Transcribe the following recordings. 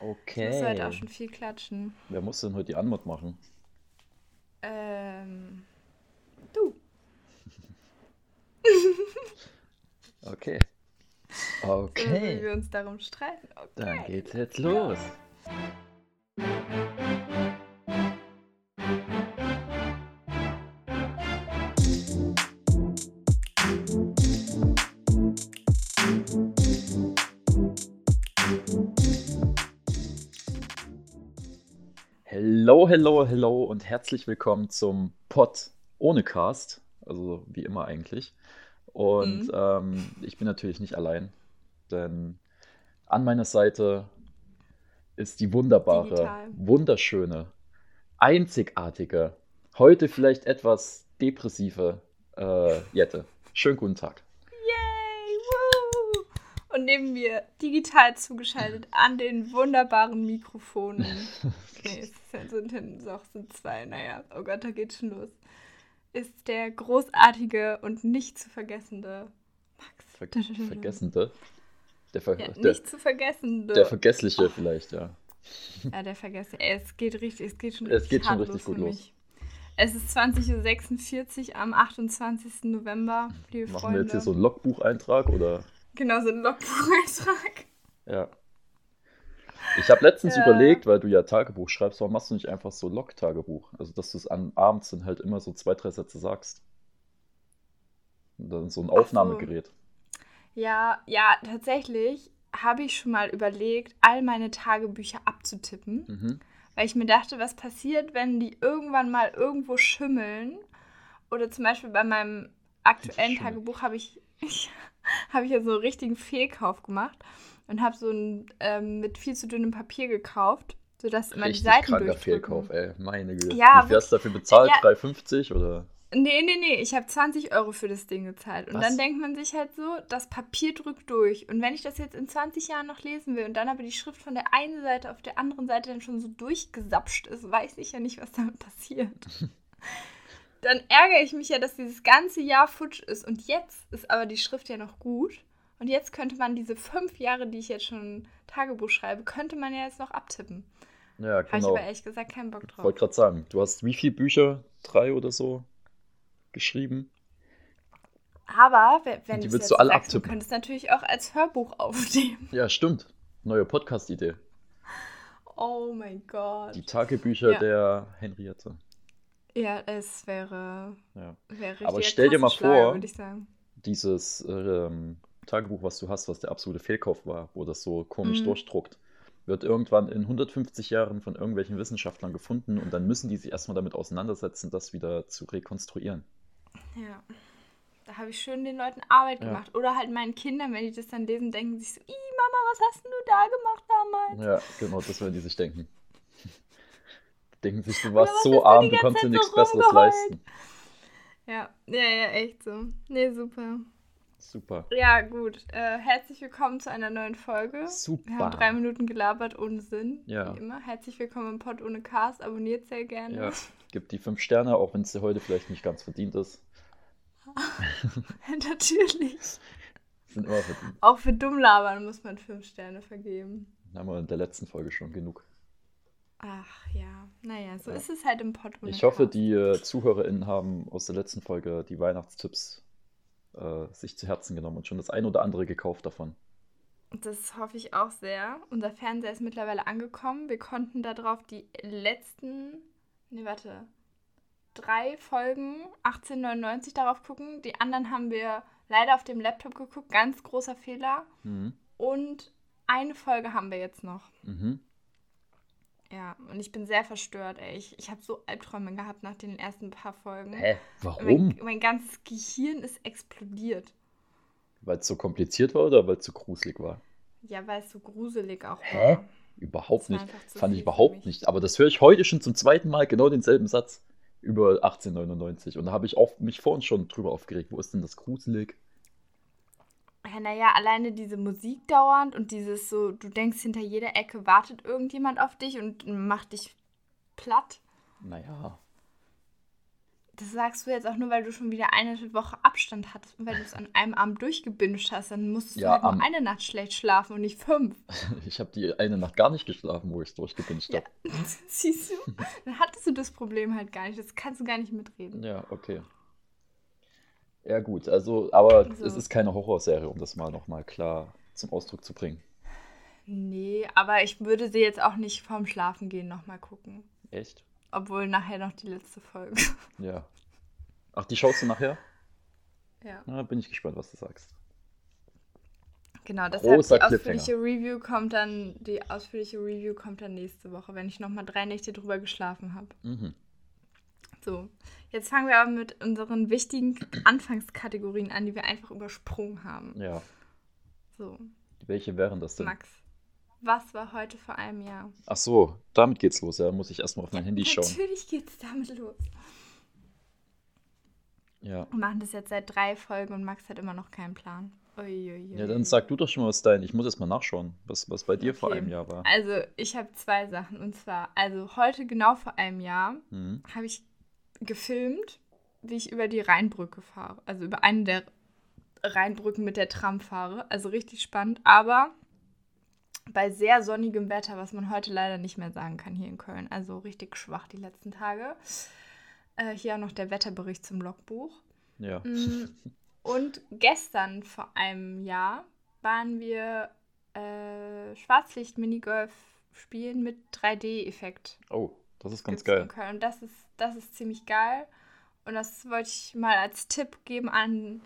Okay. Ich muss heute auch schon viel klatschen. Wer muss denn heute die Anmod machen? Ähm, du. Okay. So, Okay. wir uns darum streiten. Okay. Dann geht's jetzt los. Hello, hello, hello und herzlich willkommen zum Pod ohne Cast. Also wie immer eigentlich. Und Mhm. ähm, ich bin natürlich nicht allein, denn an meiner Seite ist die wunderbare, Digital. wunderschöne, einzigartige, heute vielleicht etwas depressive äh, Jette. Schönen guten Tag. Und neben mir digital zugeschaltet an den wunderbaren Mikrofonen. nee, es sind, sind, sind, doch, sind zwei. Naja, oh Gott, da geht's schon los. Ist der großartige und nicht zu vergessende Ver Max. Vergessende. Der, Ver Ja, der, nicht zu vergessende. der Vergessliche vielleicht, ja. Ja, der vergesse. Ey, es geht richtig, es geht schon Es geht schon richtig gut los. Es ist 20.46 Uhr am 28. November, liebe Machen Freunde. wir jetzt hier so einen Logbucheintrag oder? Genau, so ein Logbucheintrag. Ja. Ich habe letztens Ja. überlegt, weil du ja Tagebuch schreibst, warum machst du nicht einfach so Log-Tagebuch? Also, dass du es an abends dann halt immer so zwei, drei Sätze sagst. Und dann so ein so. Aufnahmegerät. Ja, ja, tatsächlich habe ich schon mal überlegt, all meine Tagebücher abzutippen, Mhm. weil ich mir dachte, was passiert, wenn die irgendwann mal irgendwo schimmeln? Oder zum Beispiel bei meinem aktuellen. Tagebuch habe ich, ich habe ich ja so einen richtigen Fehlkauf gemacht und habe so ein ähm, mit viel zu dünnem Papier gekauft, sodass immer die Richtig Seiten kranker. Fehlkauf, ey. Meine Güte. Ja, Wie viel hast du dafür bezahlt? Ja. 3,50 oder? Nee, nee, nee, ich habe 20 Euro für das Ding gezahlt. Und Was? dann denkt man sich halt so, das Papier drückt durch. Und wenn ich das jetzt in 20 Jahren noch lesen will und dann aber die Schrift von der einen Seite auf der anderen Seite dann schon so durchgesapscht ist, weiß ich ja nicht, was damit passiert. dann ärgere ich mich ja, dass dieses ganze Jahr futsch ist. Und jetzt ist aber die Schrift ja noch gut. Und jetzt könnte man diese fünf Jahre, die ich jetzt schon Tagebuch schreibe, könnte man ja jetzt noch abtippen. Ja, Habe ich genau. aber ehrlich gesagt keinen Bock Ich drauf. wollte gerade sagen, du hast wie viele Bücher? Drei oder so? Geschrieben? Aber we- wenn die du willst du alle sagst, du abtippen. könntest natürlich auch als Hörbuch aufnehmen. Ja, stimmt. Neue Podcast-Idee. Oh mein Gott. Die Tagebücher Ja. der Henriette. Ja, es wäre, Ja. wäre Aber stell dir mal vor- würde ich sagen. Dieses ähm, Tagebuch, was du hast, was der absolute Fehlkauf war, wo das so komisch Mhm. durchdruckt, wird irgendwann in 150 Jahren von irgendwelchen Wissenschaftlern gefunden und dann müssen die sich erstmal damit auseinandersetzen, das wieder zu rekonstruieren. Ja. Da habe ich schön den Leuten Arbeit Ja. gemacht. Oder halt meinen Kindern, wenn die das dann lesen, denken sich so, Ih, Mama, was hast denn du da gemacht damals? Ja, genau, das werden die sich denken. Denken sich, du warst so arm, du konntest dir nichts so Besseres leisten. Ja, ja, ja, echt so. Nee, super. Super. Ja, gut. Äh, herzlich willkommen zu einer neuen Folge. Super. Wir haben drei Minuten gelabert ohne Sinn. Ja. Wie immer. Herzlich willkommen im Pod ohne Cast. Abonniert sehr gerne. Ja, gib die fünf Sterne, auch wenn es dir heute vielleicht nicht ganz verdient ist. Natürlich. Sind immer verdient. Auch für Dummlabern muss man fünf Sterne vergeben. Haben wir in der letzten Folge schon genug. Ach ja. Naja, so Ja. ist es halt im ohne Ich hoffe, die äh, ZuhörerInnen haben aus der letzten Folge die Weihnachtstipps äh, sich zu Herzen genommen und schon das ein oder andere gekauft davon. Das hoffe ich auch sehr. Unser Fernseher ist mittlerweile angekommen. Wir konnten darauf die letzten, ne, warte, drei Folgen 1899 darauf gucken. Die anderen haben wir leider auf dem Laptop geguckt. Ganz großer Fehler. Mhm. Und eine Folge haben wir jetzt noch. Mhm. Ja, und ich bin sehr verstört, ey. Ich, ich habe so Albträume gehabt nach den ersten paar Folgen. Hä? Mein, Warum? mein ganzes Gehirn ist explodiert. Weil es so kompliziert war oder weil es so gruselig war? Ja, weil es so gruselig auch Hä? war. Überhaupt nicht. Fand ich überhaupt nicht. Aber das höre ich heute schon zum zweiten Mal genau denselben Satz über 1899. Und da habe ich auch mich vorhin schon drüber aufgeregt. Wo ist denn das gruselig? Ja, naja, alleine diese Musik dauernd und dieses so, du denkst, hinter jeder Ecke wartet irgendjemand auf dich und macht dich platt. Naja. das sagst du jetzt auch nur, weil du schon wieder eine Woche Abstand hattest und weil du es an einem Abend durchgebinged hast. Dann musstest Ja, du halt am- nur eine Nacht schlecht schlafen und nicht fünf. Ich habe die eine Nacht gar nicht geschlafen, wo ich es durchgebinged Ja, habe. siehst du? Dann hattest du das Problem halt gar nicht. Das kannst du gar nicht mitreden. Ja, okay. Ja, gut, also, aber So. es ist keine Horrorserie, um das mal nochmal klar zum Ausdruck zu bringen. Nee, aber ich würde sie jetzt auch nicht vorm Schlafengehen nochmal gucken. Echt? Obwohl nachher noch die letzte Folge. Ja. Ach, die schaust du nachher? ja. Na, bin ich gespannt, was du sagst. Genau, deshalb Großer die ausführliche Review kommt dann, die ausführliche Review kommt dann nächste Woche, wenn ich nochmal drei Nächte drüber geschlafen habe. Mhm. So, jetzt fangen wir aber mit unseren wichtigen Anfangskategorien an, die wir einfach übersprungen haben. Ja. So, Welche wären das denn? Max, was war heute vor einem Jahr? Ach so, damit geht's los. Ja, muss ich erstmal auf mein Handy schauen. Natürlich geht's damit los. Ja. Wir machen das jetzt seit drei Folgen und Max hat immer noch keinen Plan. Uiuiui. Ja, dann sag du doch schon mal, was dein. Ich muss erst mal nachschauen, was, was bei dir vor Okay. einem Jahr war. Also, ich habe zwei Sachen. Und zwar, also heute genau vor einem Jahr Mhm. habe ich gefilmt, wie ich über die Rheinbrücke fahre. Also über eine der Rheinbrücken mit der Tram fahre. Also richtig spannend. Aber bei sehr sonnigem Wetter, was man heute leider nicht mehr sagen kann hier in Köln. Also richtig schwach die letzten Tage. Äh, hier auch noch der Wetterbericht zum Logbuch. Ja. Mm, Und gestern vor einem Jahr waren wir äh, Schwarzlicht-Minigolf spielen mit 3D-Effekt. Oh, das ist ganz gibt's geil. Und das ist, das ist ziemlich geil. Und das wollte ich mal als Tipp geben an,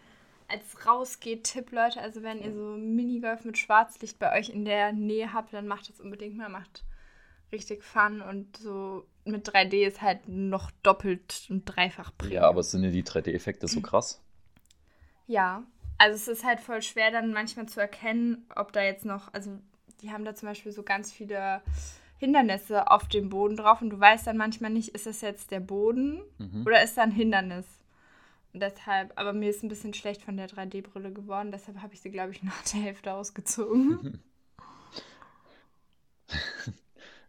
als Rausgeht-Tipp, Leute. Also wenn ihr so Minigolf mit Schwarzlicht bei euch in der Nähe habt, dann macht das unbedingt mal. Macht richtig Fun und so mit 3D ist halt noch doppelt und dreifach Ja, aber sind ja die 3D-Effekte so krass? Ja, also es ist halt voll schwer dann manchmal zu erkennen, ob da jetzt noch, also die haben da zum Beispiel so ganz viele Hindernisse auf dem Boden drauf und du weißt dann manchmal nicht, ist das jetzt der Boden Mhm. oder ist da ein Hindernis? Und deshalb, aber mir ist ein bisschen schlecht von der 3D-Brille geworden, deshalb habe ich sie, glaube ich, nach der Hälfte ausgezogen.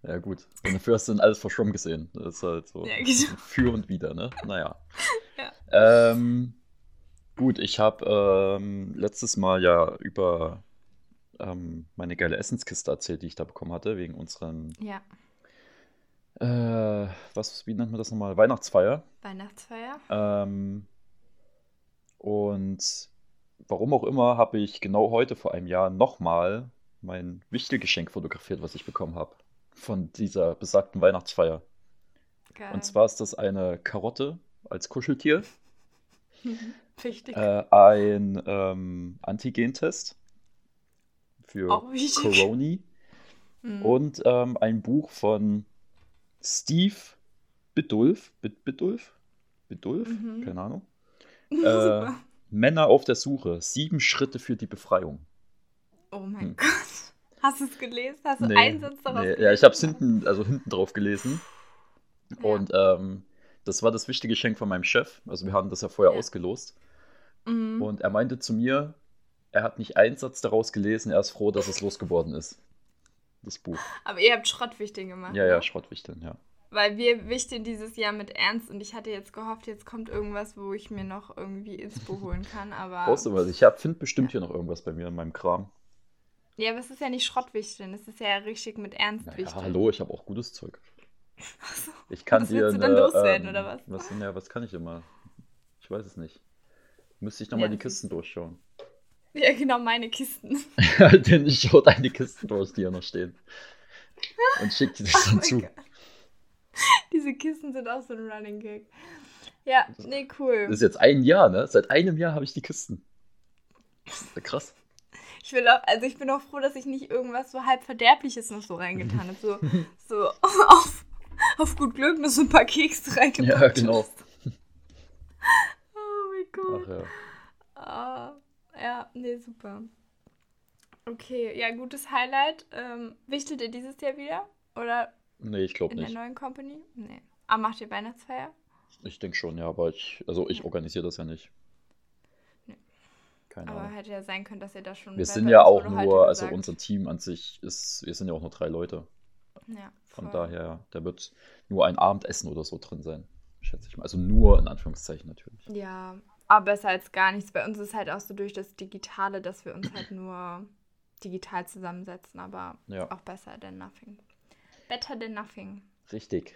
Ja, gut. Und dafür hast du dann alles verschwommen gesehen. Das ist halt so Ja, genau. für und wieder, ne? Naja. Ja. Ähm, gut, ich habe ähm, letztes Mal ja über ähm, meine geile Essenskiste erzählt, die ich da bekommen hatte, wegen unseren, ja, äh, was, wie nennt man das nochmal? Weihnachtsfeier. Weihnachtsfeier. Ähm, und warum auch immer habe ich genau heute vor einem Jahr nochmal mein Wichtelgeschenk fotografiert, was ich bekommen habe. Von dieser besagten Weihnachtsfeier. Geil. Und zwar ist das eine Karotte als Kuscheltier, Wichtig. äh, ein ähm, Antigentest für Auch. Coroni Mhm. und ähm, ein Buch von Steve Bidulf. Bid Bidulf? Bidulf? Mhm. Keine Ahnung. Äh. Männer auf der Suche. Sieben Schritte für die Befreiung. Oh mein hm. Gott. Hast du es gelesen? Hast du Nee, einen Satz daraus nee, gelesen? ja, ich habe es hinten, also hinten drauf gelesen. Ja. Und ähm, das war das wichtige Geschenk von meinem Chef. Also wir haben das ja vorher Ja. ausgelost. Mhm. Und er meinte zu mir, er hat nicht einen Satz daraus gelesen, er ist froh, dass es losgeworden ist. Das Buch. Aber ihr habt Schrottwichteln gemacht. Ja, ne? ja, Schrottwichteln, ja. Weil wir wichteln dieses Jahr mit Ernst und ich hatte jetzt gehofft, jetzt kommt irgendwas, wo ich mir noch irgendwie Inspo holen kann. Aber. Brauchst du was? Ich finde bestimmt hier noch irgendwas bei mir in meinem Kram. Ja, aber es ist ja nicht Schrottwichteln, es ist ja richtig mit Ernst Naja, wichteln. hallo, ich habe auch gutes Zeug. Ach so. Ich kann Was dir willst du dann eine, loswerden, ähm, oder was? was? Ja, was kann ich immer? Ich weiß es nicht. Müsste ich nochmal Ja, die das ist- Kisten durchschauen. Ja, genau, meine Kisten. Denn ich schaue deine Kisten durch, die hier noch stehen. Und schick dir das Oh dann zu. Diese Kisten sind auch so ein Running Gag. Ja, nee, cool. Das ist jetzt ein Jahr, ne? Seit einem Jahr habe ich die Kisten. Das ist ja krass. Ich will auch, also ich bin auch froh, dass ich nicht irgendwas so halb Verderbliches noch so reingetan habe. So, so auf, auf gut Glück nur so ein paar Kekse reingepackt. Ja, genau. hast. Oh mein Gott. Ach ja. Ah, ja, nee, super. Okay, ja, gutes Highlight. Ähm, wichtelt ihr dieses Jahr wieder? Oder Nee, ich glaube in der nicht. neuen Company? Nee. Ah, macht ihr Weihnachtsfeier? Ich denke schon, ja, aber ich, also ich organisiere das ja nicht. Nee. Keine Aber Ahnung. hätte ja sein können, dass ihr da schon. Wir sind ja auch nur, also unser Team an sich ist, wir sind ja auch nur drei Leute. Ja, Von voll. daher, da wird nur ein Abendessen oder so drin sein. schätze ich mal. Also nur in Anführungszeichen natürlich. Ja, aber besser als gar nichts. Bei uns ist halt auch so durch das Digitale, dass wir uns halt nur digital zusammensetzen, aber Ja. auch besser than nothing. Better than nothing. Richtig.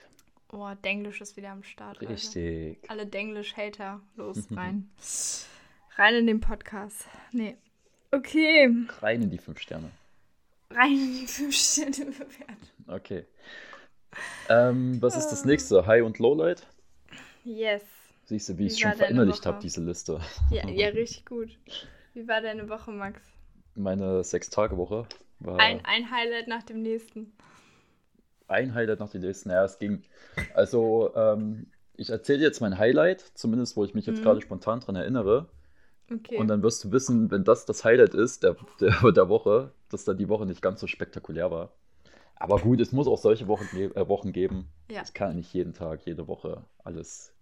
Oh, Denglisch ist wieder am Start. Richtig. Alle Denglisch-Hater, los rein. rein in den Podcast. Nee. Okay, Rein in die fünf Sterne. rein in die 5 Sterne bewertung. Okay. Ähm, was ist das nächste? High und Lowlight? Yes. Siehst du, wie ich es Wie schon verinnerlicht habe, diese Liste. Ja, ja, richtig gut. Wie war deine Woche, Max? Meine Sechs-Tage-Woche war Ein, ein Highlight nach dem nächsten. ein Highlight nach dem nächsten. Naja, es ging. Also, ähm, ich erzähle jetzt mein Highlight, zumindest wo ich mich jetzt Mhm. gerade spontan dran erinnere. Okay. Und dann wirst du wissen, wenn das das Highlight ist der, der, der Woche, dass dann die Woche nicht ganz so spektakulär war. Aber gut, es muss auch solche Wochen, äh, Wochen geben. Ja. Es kann ja nicht jeden Tag, jede Woche alles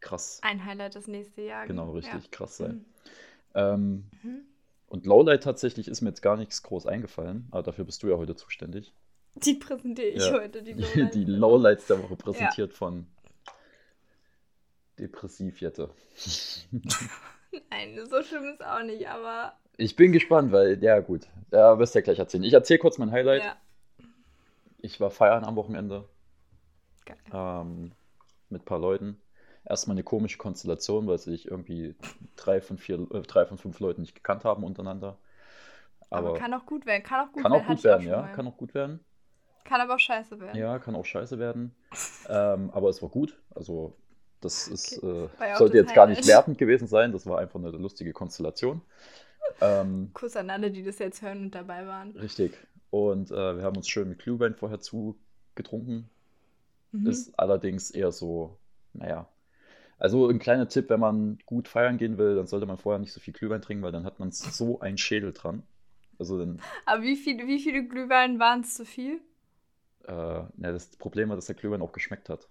krass, ein Highlight das nächste Jahr. genau, richtig krass sein. Mhm. Ähm, Mhm. und Lowlight tatsächlich ist mir jetzt gar nichts groß eingefallen, aber dafür bist du ja heute zuständig. Die präsentiere ich Ja. heute, die Lowlights. die Lowlights der Woche präsentiert von Depressivjette. Nein, so schlimm ist auch nicht, aber Ich bin gespannt, weil, ja gut, ja, wirst du ja gleich erzählen. Ich erzähle kurz mein Highlight. ja. Ich war feiern am Wochenende Geil. ähm, mit ein paar Leuten. Erstmal eine komische Konstellation, weil sich irgendwie drei von, vier, äh, drei von fünf Leuten nicht gekannt haben untereinander. Aber, Aber kann auch gut werden. Kann auch gut kann werden. auch gut werden, schon ja. mal. Kann auch gut werden. Kann aber auch scheiße werden. Ja, kann auch scheiße werden. Ähm, aber es war gut. Also, das ist, äh, ja auch sollte jetzt gar nicht wertend gewesen sein. Das war einfach eine lustige Konstellation. Ähm, Kuss an alle, die das jetzt hören und dabei waren. richtig. Und äh, wir haben uns schön mit Glühwein vorher zugetrunken. Mhm. Ist allerdings eher so, naja. Also ein kleiner Tipp, wenn man gut feiern gehen will, dann sollte man vorher nicht so viel Glühwein trinken, weil dann hat man so einen Schädel dran. Also dann, Aber wie, viel, wie viele Glühwein waren es zu viel? äh, ja, das Problem war, dass der Glühwein auch geschmeckt hat.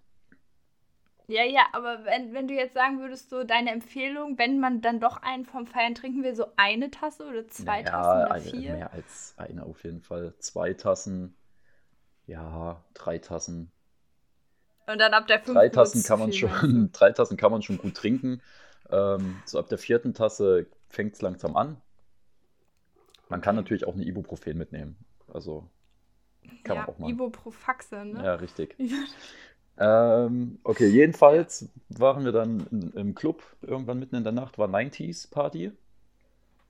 Ja, ja, aber wenn, wenn du jetzt sagen würdest, so deine Empfehlung, wenn man dann doch einen vom Feiern trinken will, so eine Tasse oder zwei Naja, Tassen oder eine- vier? mehr als eine auf jeden Fall. Zwei Tassen, ja, drei Tassen. Und dann ab der fünften Drei Tassen kann man schon, drei Tassen kann man schon gut trinken. Ähm, so ab der vierten Tasse fängt es langsam an. Man kann natürlich auch eine Ibuprofen mitnehmen. Also kann ja, man auch mal. Ibuprofaxe, ne? Ja, richtig. Ähm, okay, jedenfalls waren wir dann in, im Club irgendwann mitten in der Nacht, war 90s Party.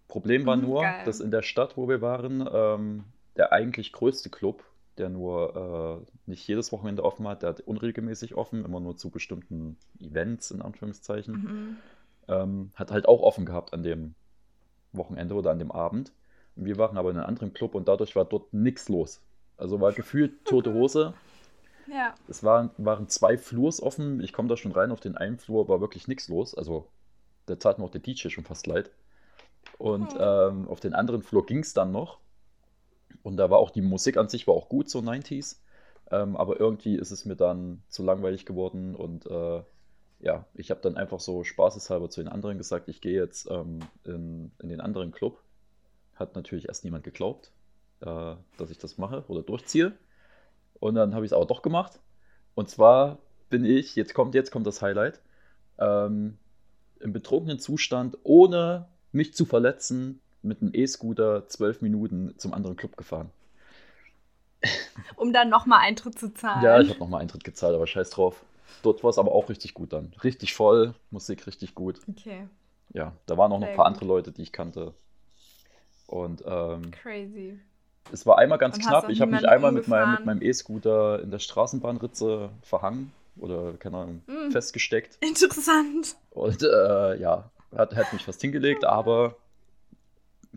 Problem war Mhm, nur, geil. dass in der Stadt, wo wir waren, ähm, der eigentlich größte Club, der nur äh, nicht jedes Wochenende offen hat, der hat unregelmäßig offen, immer nur zu bestimmten Events in Anführungszeichen, Mhm. ähm, hat halt auch offen gehabt an dem Wochenende oder an dem Abend. Und wir waren aber in einem anderen Club und dadurch war dort nichts los. Also war gefühlt tote Hose. Ja, Es waren, waren zwei Flurs offen. Ich komme da schon rein. Auf den einen Flur war wirklich nichts los. Also, da tat mir auch der DJ schon fast leid. Und Hm. ähm, auf den anderen Flur ging es dann noch. Und da war auch die Musik an sich war auch gut, so 90s. Ähm, aber irgendwie ist es mir dann zu langweilig geworden. Und äh, ja, ich habe dann einfach so spaßeshalber zu den anderen gesagt, ich gehe jetzt ähm, in, in den anderen Club. Hat natürlich erst niemand geglaubt, äh, dass ich das mache oder durchziehe. Und dann habe ich es aber doch gemacht. Und zwar bin ich, jetzt kommt, jetzt kommt das Highlight, ähm, im betrunkenen Zustand, ohne mich zu verletzen, mit einem E-Scooter zwölf Minuten zum anderen Club gefahren. um dann nochmal Eintritt zu zahlen. Ja, ich habe nochmal Eintritt gezahlt, aber scheiß drauf. Dort war es aber auch richtig gut dann. Richtig voll, Musik richtig gut. Okay, Ja, da waren auch noch ein paar gut. andere Leute, die ich kannte. Und ähm, crazy. es war einmal ganz Und knapp. Ich habe mich einmal mit meinem, mit umgefahren? meinem E-Scooter in der Straßenbahnritze verhangen oder, keine Ahnung, Mm. festgesteckt. Interessant. Und äh, ja, hat, hat mich fast hingelegt, aber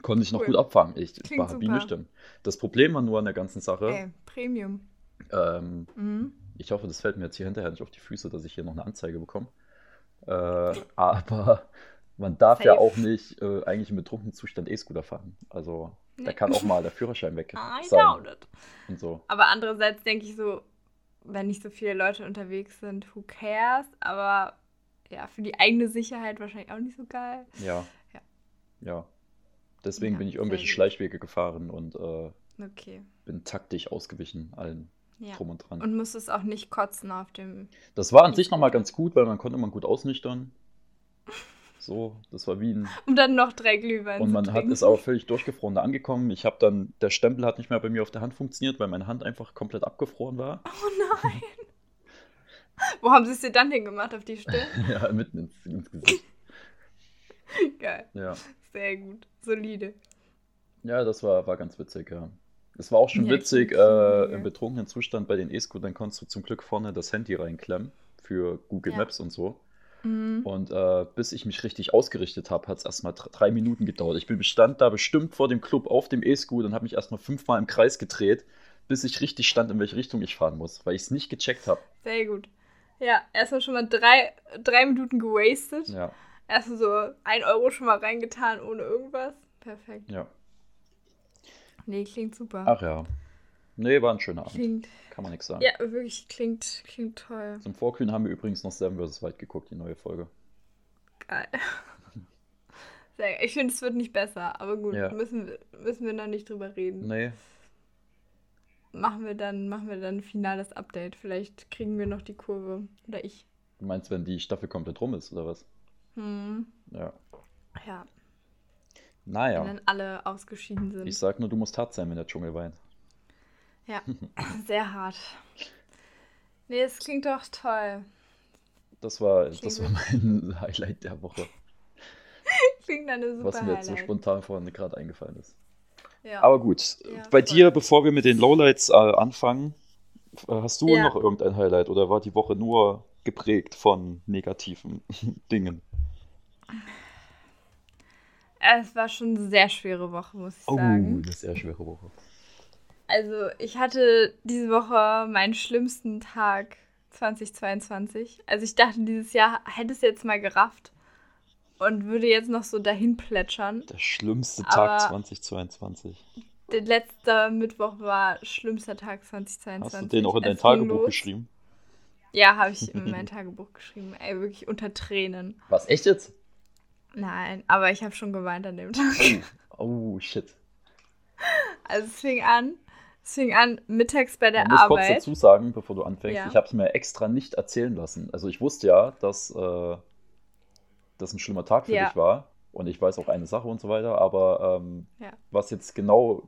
konnte ich noch Cool. gut abfangen. Ich Klingt war super. bienenstimmt. Das Problem war nur an der ganzen Sache, Ey, Premium. ähm, Mhm. ich hoffe, das fällt mir jetzt hier hinterher nicht auf die Füße, dass ich hier noch eine Anzeige bekomme. Äh, aber man darf ja Safe. auch nicht äh, eigentlich im betrunkenen Zustand E-Scooter fahren. Also da Nee. kann auch mal der Führerschein weg I sein doubt it. und so. Aber andererseits denke ich so, wenn nicht so viele Leute unterwegs sind, who cares? Aber ja, für die eigene Sicherheit wahrscheinlich auch nicht so geil. Ja. Ja. Ja. Deswegen Ja, bin ich irgendwelche. Schleichwege gefahren und äh, Okay. bin taktisch ausgewichen allen Ja. drum und dran. Und musstest auch nicht kotzen auf dem. Das war an sich nochmal ganz gut, weil man konnte man gut ausnüchtern. So, das war wie ein. Um dann noch drei Glühwein Und man hat ist auch völlig durchgefroren da angekommen. Ich habe dann, der Stempel hat nicht mehr bei mir auf der Hand funktioniert, weil meine Hand einfach komplett abgefroren war. Oh nein. Wo haben sie es dir dann hingemacht? Auf die Stirn? ja, mitten ins, ins Gesicht. Geil. Ja. Sehr gut. Solide. Ja, das war, war ganz witzig, ja. Es war auch schon Ja, witzig, äh, im betrunkenen Zustand bei den E-Scootern konntest du zum Glück vorne das Handy reinklemmen für Google Ja. Maps und so. Mhm. Und äh, bis ich mich richtig ausgerichtet habe, hat es erstmal dr- drei Minuten gedauert. Ich bin stand da bestimmt vor dem Club auf dem E-Scooter und habe mich erstmal fünfmal im Kreis gedreht, bis ich richtig stand, in welche Richtung ich fahren muss, weil ich es nicht gecheckt habe. Sehr gut. Ja, erstmal schon mal drei, drei Minuten gewastet. Ja, Erstmal so ein Euro schon mal reingetan ohne irgendwas. Perfekt. ja. Nee, klingt super. Ach ja. Nee, war ein schöner Abend. Klingt. Kann man nichts sagen. Ja, wirklich, klingt, klingt toll. Zum Vorkühlen haben wir übrigens noch Seven vs. Wild geguckt, die neue Folge. Geil. Ich finde, es wird nicht besser, aber gut, Ja. müssen, wir, müssen wir noch nicht drüber reden. Nee, Machen wir dann, machen wir dann ein finales Update. Vielleicht kriegen wir noch die Kurve. Oder ich. du meinst, wenn die Staffel komplett rum ist, oder was? Hm. Ja. Ja, wenn Naja, dann alle ausgeschieden sind. ich sag nur, du musst hart sein, wenn der Dschungel weint. Ja, sehr hart. Nee, es klingt doch toll. Das war, das war mein Highlight der Woche, Klingt eine super was mir jetzt so Highlight. spontan vorhin gerade eingefallen ist. Ja. Aber gut, Ja, bei voll. dir, bevor wir mit den Lowlights äh, anfangen, hast du Ja. noch irgendein Highlight oder war die Woche nur geprägt von negativen Dingen? Es war schon eine sehr schwere Woche, muss ich sagen. eine sehr schwere Woche. Also, ich hatte diese Woche meinen schlimmsten Tag 2022. Also, ich dachte, dieses Jahr hätte es jetzt mal gerafft und würde jetzt noch so dahin plätschern. Der schlimmste Aber- Tag 2022. Der letzte Mittwoch war schlimmster Tag 2022. Hast du den auch in dein Tagebuch los. geschrieben? Ja, habe ich in mein Tagebuch geschrieben. Ey, wirklich unter Tränen. Was, echt jetzt? Nein, aber ich habe schon geweint an dem Tag. Oh, shit. Also es fing an, es fing an mittags bei der Man muss kurz Arbeit. dazu sagen, bevor du anfängst, Ja. ich habe es mir extra nicht erzählen lassen. Also ich wusste ja, dass äh, das ein schlimmer Tag für Ja. dich war und ich weiß auch eine Sache und so weiter, aber ähm, Ja. was jetzt genau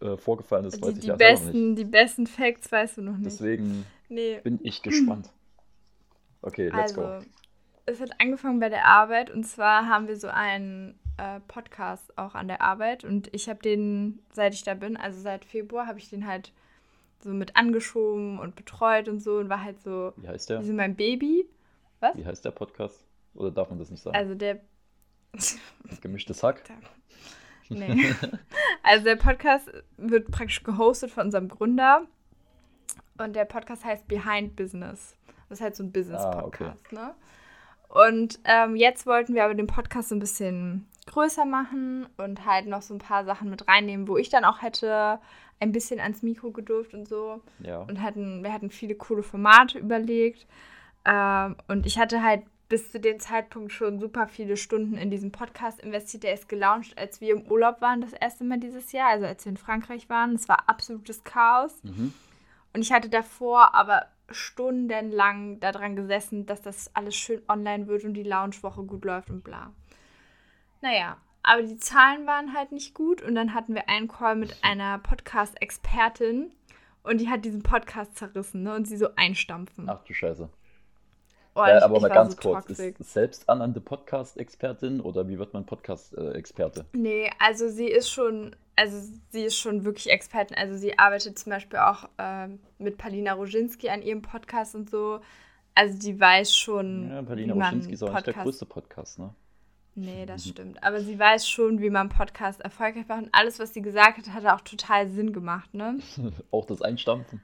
äh, vorgefallen ist, weiß Die, ich die, ja noch nicht. besten, die besten Facts weißt du noch nicht. Deswegen nee. bin ich gespannt. Okay, let's also, go. Es hat angefangen bei der Arbeit und zwar haben wir so einen äh, Podcast auch an der Arbeit und ich habe den, seit ich da bin, also seit Februar, habe ich den halt so mit angeschoben und betreut und so und war halt so Wie heißt der? wie so mein Baby. Wie heißt der Podcast? Oder darf man das nicht sagen? Also der Gemischtes Hack? Nee. Also der Podcast wird praktisch gehostet von unserem Gründer. Und der Podcast heißt Behind Business. Das ist halt so ein Business-Podcast, ne? Und ähm, jetzt wollten wir aber den Podcast so ein bisschen größer machen und halt noch so ein paar Sachen mit reinnehmen, wo ich dann auch hätte ein bisschen ans Mikro gedurft und so. Ja. Und hatten, wir hatten viele coole Formate überlegt. Ähm, und ich hatte halt bis zu dem Zeitpunkt schon super viele Stunden in diesen Podcast investiert. Der ist gelauncht, als wir im Urlaub waren, das erste Mal dieses Jahr, also als wir in Frankreich waren. Es war absolutes Chaos. Mhm. Und ich hatte davor aber stundenlang daran gesessen, dass das alles schön online wird und die Launchwoche gut läuft und bla. Naja, aber die Zahlen waren halt nicht gut und dann hatten wir einen Call mit einer Podcast-Expertin und die hat diesen Podcast zerrissen ne, und sie so einstampfen. Ach du Scheiße. Oh, ja, ich- aber ich mal ganz so kurz, toxic. ist selbsternannte Podcast-Expertin oder wie wird man Podcast-Experte? Nee, also sie ist schon, also sie ist schon wirklich Expertin. Also sie arbeitet zum Beispiel auch ähm, mit Palina Roginski an ihrem Podcast und so. Also die weiß schon, Ja, Palina Roschinski ist auch nicht der größte Podcast, ne? Nee, das Mhm. stimmt. Aber sie weiß schon, wie man Podcast erfolgreich macht. Und alles, was sie gesagt hat, hat auch total Sinn gemacht, ne? auch das Einstampfen.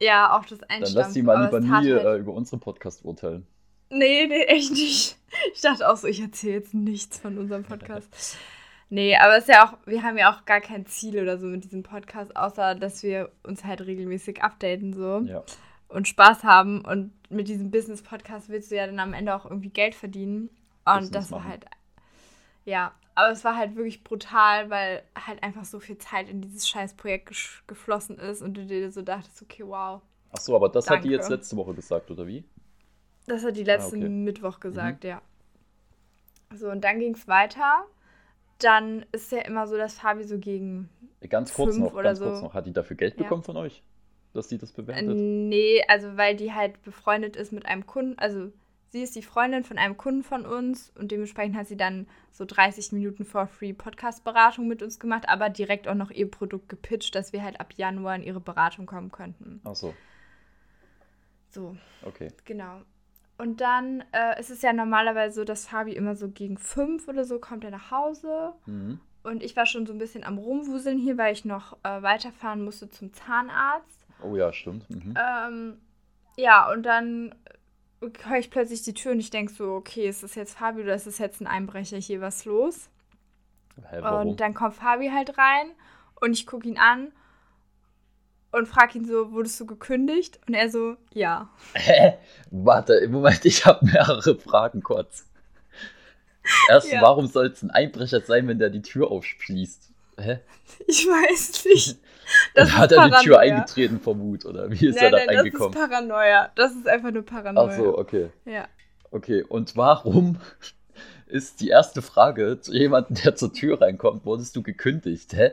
Ja, auch das Dann Einstampfen. lass sie mal lieber nie halt- äh, über unseren Podcast urteilen. Nee, nee, echt nicht. Ich dachte auch so, ich erzähle jetzt nichts von unserem Podcast. Nee, aber es ist ja auch, wir haben ja auch gar kein Ziel oder so mit diesem Podcast, außer dass wir uns halt regelmäßig updaten so Ja. und Spaß haben. Und mit diesem Business-Podcast willst du ja dann am Ende auch irgendwie Geld verdienen. Und Business das war machen. halt, Ja, aber es war halt wirklich brutal, weil halt einfach so viel Zeit in dieses scheiß Projekt geflossen ist und du dir so dachtest, okay, wow. Ach so, aber das danke. hat die jetzt letzte Woche gesagt, oder wie? Das hat die letzte ah, okay. Mittwoch gesagt, mhm. ja. So, und dann ging es weiter. Dann ist ja immer so, dass Fabi so gegen. Ganz kurz noch, ganz so. kurz noch. Hat die dafür Geld ja. bekommen von euch? Dass die das bewertet? Äh, nee, also weil die halt befreundet ist mit einem Kunden, also sie ist die Freundin von einem Kunden von uns und dementsprechend hat sie dann so 30 Minuten for free Podcast-Beratung mit uns gemacht, aber direkt auch noch ihr Produkt gepitcht, dass wir halt ab Januar in ihre Beratung kommen könnten. Ach so. So. Okay. Genau. Und dann äh, ist es ja normalerweise so, dass Fabi immer so gegen fünf oder so kommt er nach Hause. Mhm. Und ich war schon so ein bisschen am Rumwuseln hier, weil ich noch äh, weiterfahren musste zum Zahnarzt. Oh ja, stimmt. Mhm. Ähm, ja, und dann höre ich plötzlich die Tür und ich denke so, okay, ist das jetzt Fabi oder ist das jetzt ein Einbrecher hier, was los? Hä, und dann kommt Fabi halt rein und ich gucke ihn an und frage ihn so, wurdest du gekündigt? Und er so, ja. Hä? Warte, im Moment, ich habe mehrere Fragen kurz. Erst, ja. warum soll es ein Einbrecher sein, wenn der die Tür aufschließt? Hä? Ich weiß nicht. Das hat er Paranoia. die Tür eingetreten vor Wut, oder wie ist nein, er da nein, reingekommen? Das ist Paranoia. Das ist einfach nur Paranoia. Ach so, okay. Ja. Okay, und warum ist die erste Frage zu jemandem, der zur Tür reinkommt, wurdest du gekündigt, hä?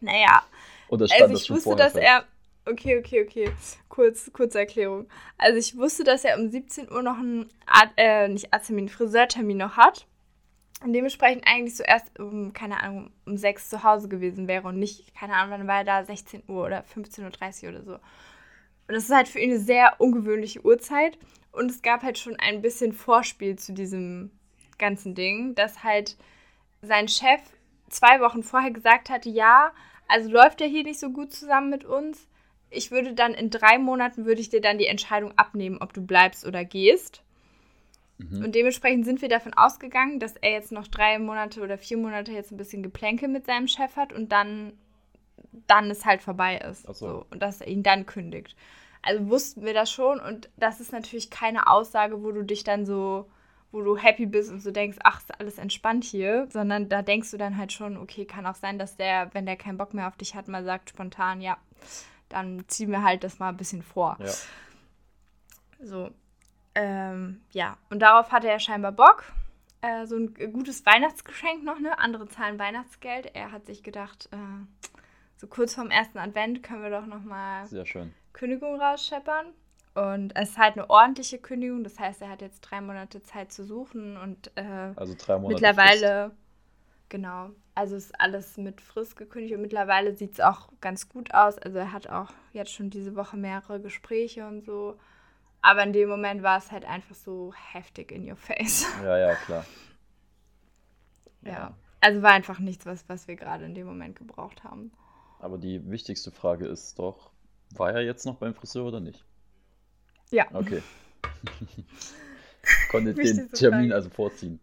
Naja. Oder stand also ich das schon wusste, dass fest? er. Okay, okay, okay. Kurz, kurze Erklärung. Also ich wusste, dass er um 17 Uhr noch einen, Art, äh, nicht Arzttermin, Friseurtermin noch hat. Und dementsprechend eigentlich so erst um, keine Ahnung, um sechs zu Hause gewesen wäre und nicht, keine Ahnung, wann war er da, 16 Uhr oder 15.30 Uhr oder so. Und das ist halt für ihn eine sehr ungewöhnliche Uhrzeit. Und es gab halt schon ein bisschen Vorspiel zu diesem ganzen Ding, dass halt sein Chef zwei Wochen vorher gesagt hatte, ja, also läuft er hier nicht so gut zusammen mit uns. Ich würde dann in drei Monaten, würde ich dir dann die Entscheidung abnehmen, ob du bleibst oder gehst. Mhm. Und dementsprechend sind wir davon ausgegangen, dass er jetzt noch drei Monate oder vier Monate jetzt ein bisschen Geplänke mit seinem Chef hat und dann, dann es halt vorbei ist. So. so. Und dass er ihn dann kündigt. Also wussten wir das schon und das ist natürlich keine Aussage, wo du dich dann so, wo du happy bist und so denkst, ach, ist alles entspannt hier, sondern da denkst du dann halt schon, okay, kann auch sein, dass der, wenn der keinen Bock mehr auf dich hat, mal sagt spontan, ja, dann ziehen wir halt das mal ein bisschen vor. Ja. So, ähm, ja, und darauf hatte er scheinbar Bock. Äh, so ein gutes Weihnachtsgeschenk noch, ne? Andere zahlen Weihnachtsgeld. Er hat sich gedacht, äh, so kurz vorm ersten Advent können wir doch nochmal Kündigung rausscheppern. Und es ist halt eine ordentliche Kündigung, das heißt, er hat jetzt drei Monate Zeit zu suchen und äh, also drei Monate mittlerweile, Frist. genau, also ist alles mit Frist gekündigt und mittlerweile sieht es auch ganz gut aus. Also er hat auch jetzt schon diese Woche mehrere Gespräche und so. Aber in dem Moment war es halt einfach so heftig in your face. Ja, ja, klar. ja. ja. Also war einfach nichts, was, was wir gerade in dem Moment gebraucht haben. Aber die wichtigste Frage ist doch, war er jetzt noch beim Friseur oder nicht? Ja. Okay. Konnte den Termin also vorziehen.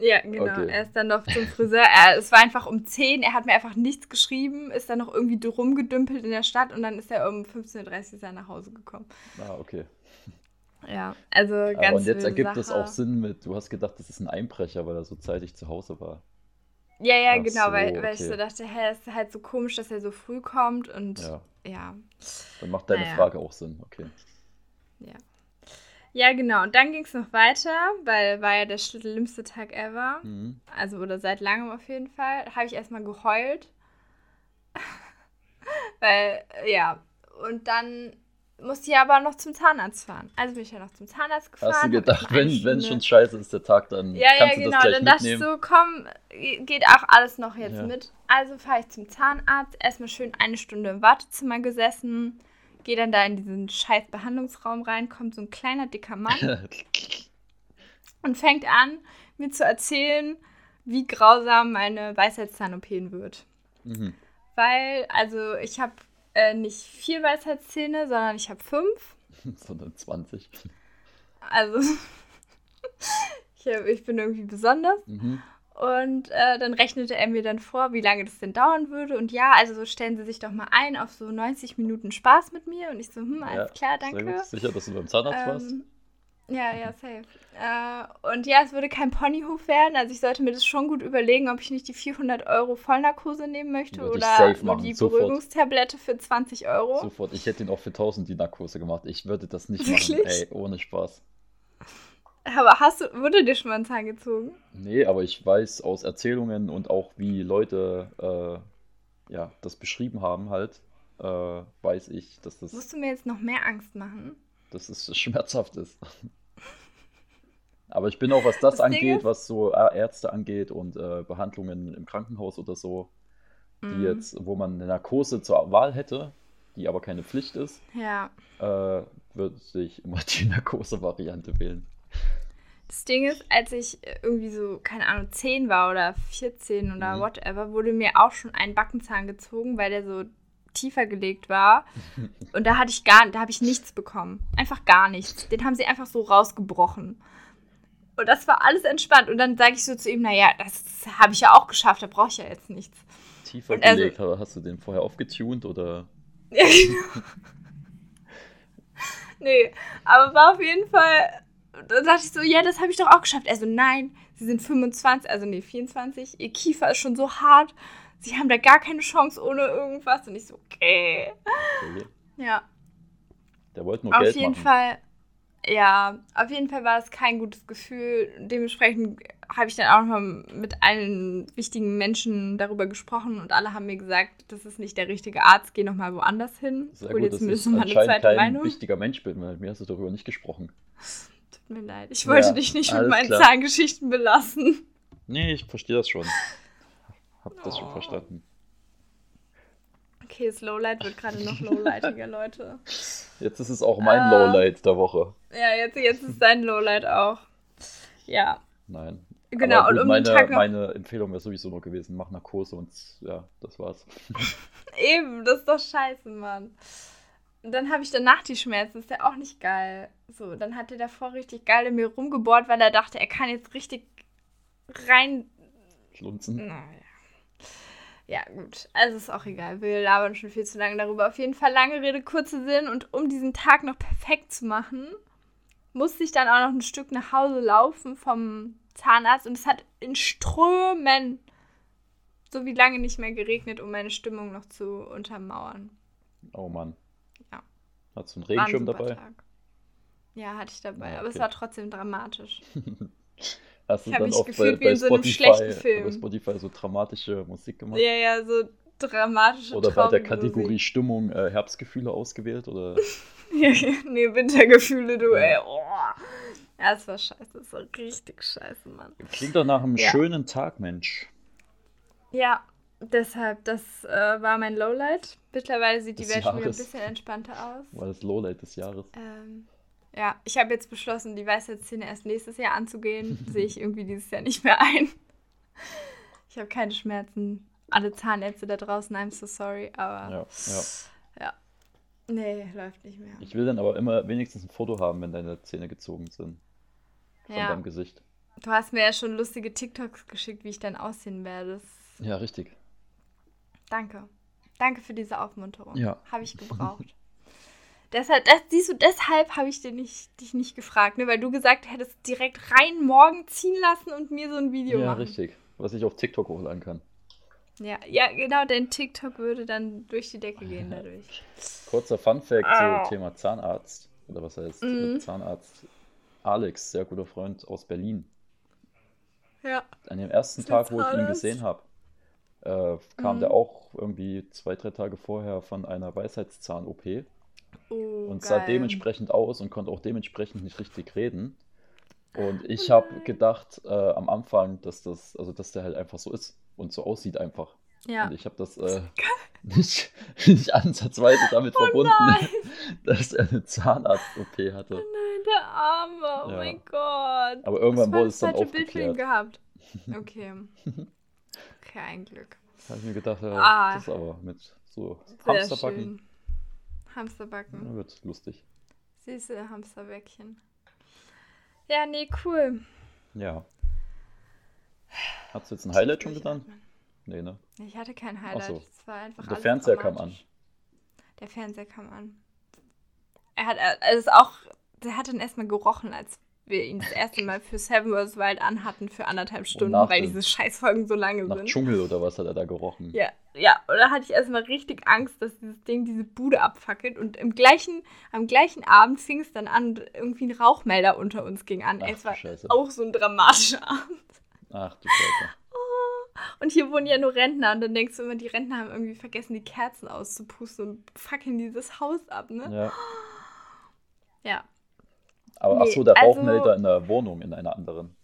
Ja, genau. Okay. Er ist dann noch zum Friseur. Er, es war einfach um 10, er hat mir einfach nichts geschrieben, ist dann noch irgendwie rumgedümpelt in der Stadt und dann ist er um 15.30 Uhr nach Hause gekommen. Ah, okay. Ja, also ganz Aber Und jetzt ergibt es auch Sinn mit, du hast gedacht, das ist ein Einbrecher, weil er so zeitig zu Hause war. Ja, ja, Ach genau, so, weil, weil okay. ich so dachte, hä, ist halt so komisch, dass er so früh kommt und ja. ja. Dann macht deine naja. Frage auch Sinn, okay. Ja. Ja, genau. Und dann ging es noch weiter, weil war ja der schlimmste Tag ever. Mhm. Also, oder seit langem auf jeden Fall. Da habe ich erstmal geheult. weil, ja. Und dann musste ich aber noch zum Zahnarzt fahren. Also bin ich ja noch zum Zahnarzt gefahren. Hast du gedacht, wenn es schon scheiße ist, der Tag, dann ja, kannst ja, du genau. das gleich dann dachte ich so, komm, geht auch alles noch jetzt ja. mit. Also fahre ich zum Zahnarzt, erstmal schön eine Stunde im Wartezimmer gesessen, gehe dann da in diesen scheiß Behandlungsraum rein, kommt so ein kleiner, dicker Mann und fängt an, mir zu erzählen, wie grausam meine Weisheitszahn-OP wird. Mhm. Weil, also ich habe äh, nicht vier Weisheitszähne, sondern ich habe fünf. sondern 20. Also, ich, hab, ich bin irgendwie besonders. Mhm. Und äh, dann rechnete er mir dann vor, wie lange das denn dauern würde. Und ja, also so stellen Sie sich doch mal ein auf so 90 Minuten Spaß mit mir. Und ich so, hm, alles ja, klar, danke. Sicher, dass du beim Zahnarzt ähm, warst? Ja, ja, safe. Äh, und ja, es würde kein Ponyhof werden. Also ich sollte mir das schon gut überlegen, ob ich nicht die 400 Euro Vollnarkose nehmen möchte Würde oder nur die sofort. Beruhigungstablette für 20 Euro. Sofort. Ich hätte ihn auch für 1000 die Narkose gemacht. Ich würde das nicht Wirklich? machen. Ey, ohne Spaß. Aber hast du, wurde dir schon mal ein Zahn gezogen? Nee, aber ich weiß aus Erzählungen und auch wie Leute äh, ja, das beschrieben haben halt, äh, weiß ich, dass das, Musst du mir jetzt noch mehr Angst machen? dass es schmerzhaft ist. Aber ich bin auch, was das, Das angeht, ist- was so Ä- Ärzte angeht und äh, Behandlungen im Krankenhaus oder so, die Mhm. jetzt, wo man eine Narkose zur Wahl hätte, die aber keine Pflicht ist, Ja. äh, würde ich immer die Narkose-Variante wählen. Das Ding ist, als ich irgendwie so, keine Ahnung, 10 war oder 14 oder Mhm. whatever, wurde mir auch schon ein Backenzahn gezogen, weil der so tiefer gelegt war. Und da hatte ich gar, da habe ich nichts bekommen. Einfach gar nichts. Den haben sie einfach so rausgebrochen. Und das war alles entspannt. Und dann sage ich so zu ihm, naja, das habe ich ja auch geschafft, da brauche ich ja jetzt nichts. Tiefer Und also- gelegt, aber hast du den vorher aufgetunt oder? Nee, aber war auf jeden Fall. Da dachte ich so, ja, das habe ich doch auch geschafft. Also nein, sie sind 25, also nee, 24. Ihr Kiefer ist schon so hart. Sie haben da gar keine Chance ohne irgendwas. Und ich so, okay. Okay. Ja, Der wollte nur auf Geld jeden machen. Fall. Ja, auf jeden Fall war es kein gutes Gefühl. Dementsprechend habe ich dann auch noch mal mit allen wichtigen Menschen darüber gesprochen und alle haben mir gesagt, das ist nicht der richtige Arzt, geh noch mal woanders hin. Sehr Hol gut, dir dass zumindest ich noch mal eine zweite kein Meinung. wichtiger Mensch bin, weil mir hast du darüber nicht gesprochen. Tut mir leid. Ich wollte Ja, dich nicht mit meinen klar. Zahngeschichten belassen. Nee, ich verstehe das schon. Hab das schon Oh. verstanden. Okay, das Lowlight wird gerade noch lowlightiger, Leute. Jetzt ist es auch mein Ah. Lowlight der Woche. Ja, jetzt, jetzt ist dein Lowlight auch. Ja, Nein. genau. Gut, und um meine, den Tag noch. meine Empfehlung wäre sowieso nur gewesen, mach Narkose und ja, das war's. Eben, das ist doch scheiße, Mann. Und dann habe ich danach die Schmerzen. Ist ja auch nicht geil. So, dann hat er davor richtig geil in mir rumgebohrt, weil er dachte, er kann jetzt richtig rein Schlunzen. Naja. Ja, gut. Also ist auch egal. Wir labern schon viel zu lange darüber. Auf jeden Fall lange Rede, kurze Sinn. Und um diesen Tag noch perfekt zu machen, musste ich dann auch noch ein Stück nach Hause laufen vom Zahnarzt. Und es hat in Strömen so wie lange nicht mehr geregnet, um meine Stimmung noch zu untermauern. Oh Mann. Hast du einen ein Regenschirm dabei? Tag. Ja, hatte ich dabei. Ja, Aber es okay. war trotzdem dramatisch. Hast du dann auch bei, gefühlt wie bei, in so einem Spotify, schlechten Film. bei Spotify so dramatische Musik gemacht? Ja, ja, so dramatische Oder bei der Kategorie Musik. Stimmung äh, Herbstgefühle ausgewählt? Oder? Ja, nee, Wintergefühle, du, ey. Oh. Ja, es war scheiße. Das war richtig scheiße, Mann. Klingt doch nach einem Ja. schönen Tag, Mensch. Ja, deshalb, das äh, war mein Lowlight. Mittlerweile sieht die Welt schon wieder ein bisschen entspannter aus. War das Lowlight des Jahres. Ähm, ja, ich habe jetzt beschlossen, die Weisheitszähne erst nächstes Jahr anzugehen. Sehe ich irgendwie dieses Jahr nicht mehr ein. Ich habe keine Schmerzen. Alle Zahnärzte da draußen, I'm so sorry, aber Ja, ja. ja. Nee, läuft nicht mehr. Ich will dann aber immer wenigstens ein Foto haben, wenn deine Zähne gezogen sind. Von Ja. deinem Gesicht. Du hast mir ja schon lustige TikToks geschickt, wie ich dann aussehen werde. Ja, richtig. Danke. Danke für diese Aufmunterung. Ja. Habe ich gebraucht. deshalb, das, siehst du, deshalb habe ich dich nicht, dich nicht gefragt, ne? weil du gesagt hättest, direkt rein morgen ziehen lassen und mir so ein Video Ja, machen. richtig. Was ich auf TikTok hochladen kann. Ja, ja, genau, dein TikTok würde dann durch die Decke gehen dadurch. Kurzer Funfact Au. zum Thema Zahnarzt. Oder was heißt Mhm. Zahnarzt? Alex, sehr guter Freund aus Berlin. Ja. An dem ersten Tag, wo ich ihn gesehen habe, äh, kam Mhm. der auch irgendwie zwei, drei Tage vorher von einer Weisheitszahn-OP Oh, und sah geil. dementsprechend aus und konnte auch dementsprechend nicht richtig reden. Und ich Oh habe gedacht äh, am Anfang, dass das, also dass der halt einfach so ist und so aussieht einfach. Ja. Und ich habe das äh, nicht, nicht ansatzweise damit Oh verbunden, nein. dass er eine Zahnarzt-OP hatte. Nein, der Arme. Oh Ja. mein Gott. Aber irgendwann wurde es dann falsche Bild ihm aufgeklärt. gehabt. Okay. Ein Glück. Habe ich mir gedacht, ja, Ah. das ist aber mit so Hamsterbacken. schön. Hamsterbacken. Ja, wird lustig. Süße Hamsterbäckchen. Ja, nee, cool. Ja. Hast du jetzt ein Highlight schon getan? Nee, ne? Ich hatte kein Highlight. so. Es war einfach Der Fernseher kam dramatisch. Der Fernseher kam an. Er hat, es ist auch der hat dann erstmal gerochen, als wir ihn das erste Mal für Seven Wars Wild anhatten für anderthalb Stunden, weil diese Scheißfolgen so lange Nach sind. Dschungel oder was hat er da gerochen? Ja, ja, und da hatte ich erstmal richtig Angst, dass dieses Ding diese Bude abfackelt. Und im gleichen, am gleichen Abend fing es dann an und irgendwie ein Rauchmelder unter uns ging an. Ach, Ey, es war Scheiße. auch so ein dramatischer Abend. Ach du Scheiße. Und hier wohnen ja nur Rentner. Und dann denkst du immer, die Rentner haben irgendwie vergessen, die Kerzen auszupusten und fackeln dieses Haus ab, ne? Ja. Ja. Aber Nee, ach so, der also- Rauchmelder in der Wohnung, in einer anderen.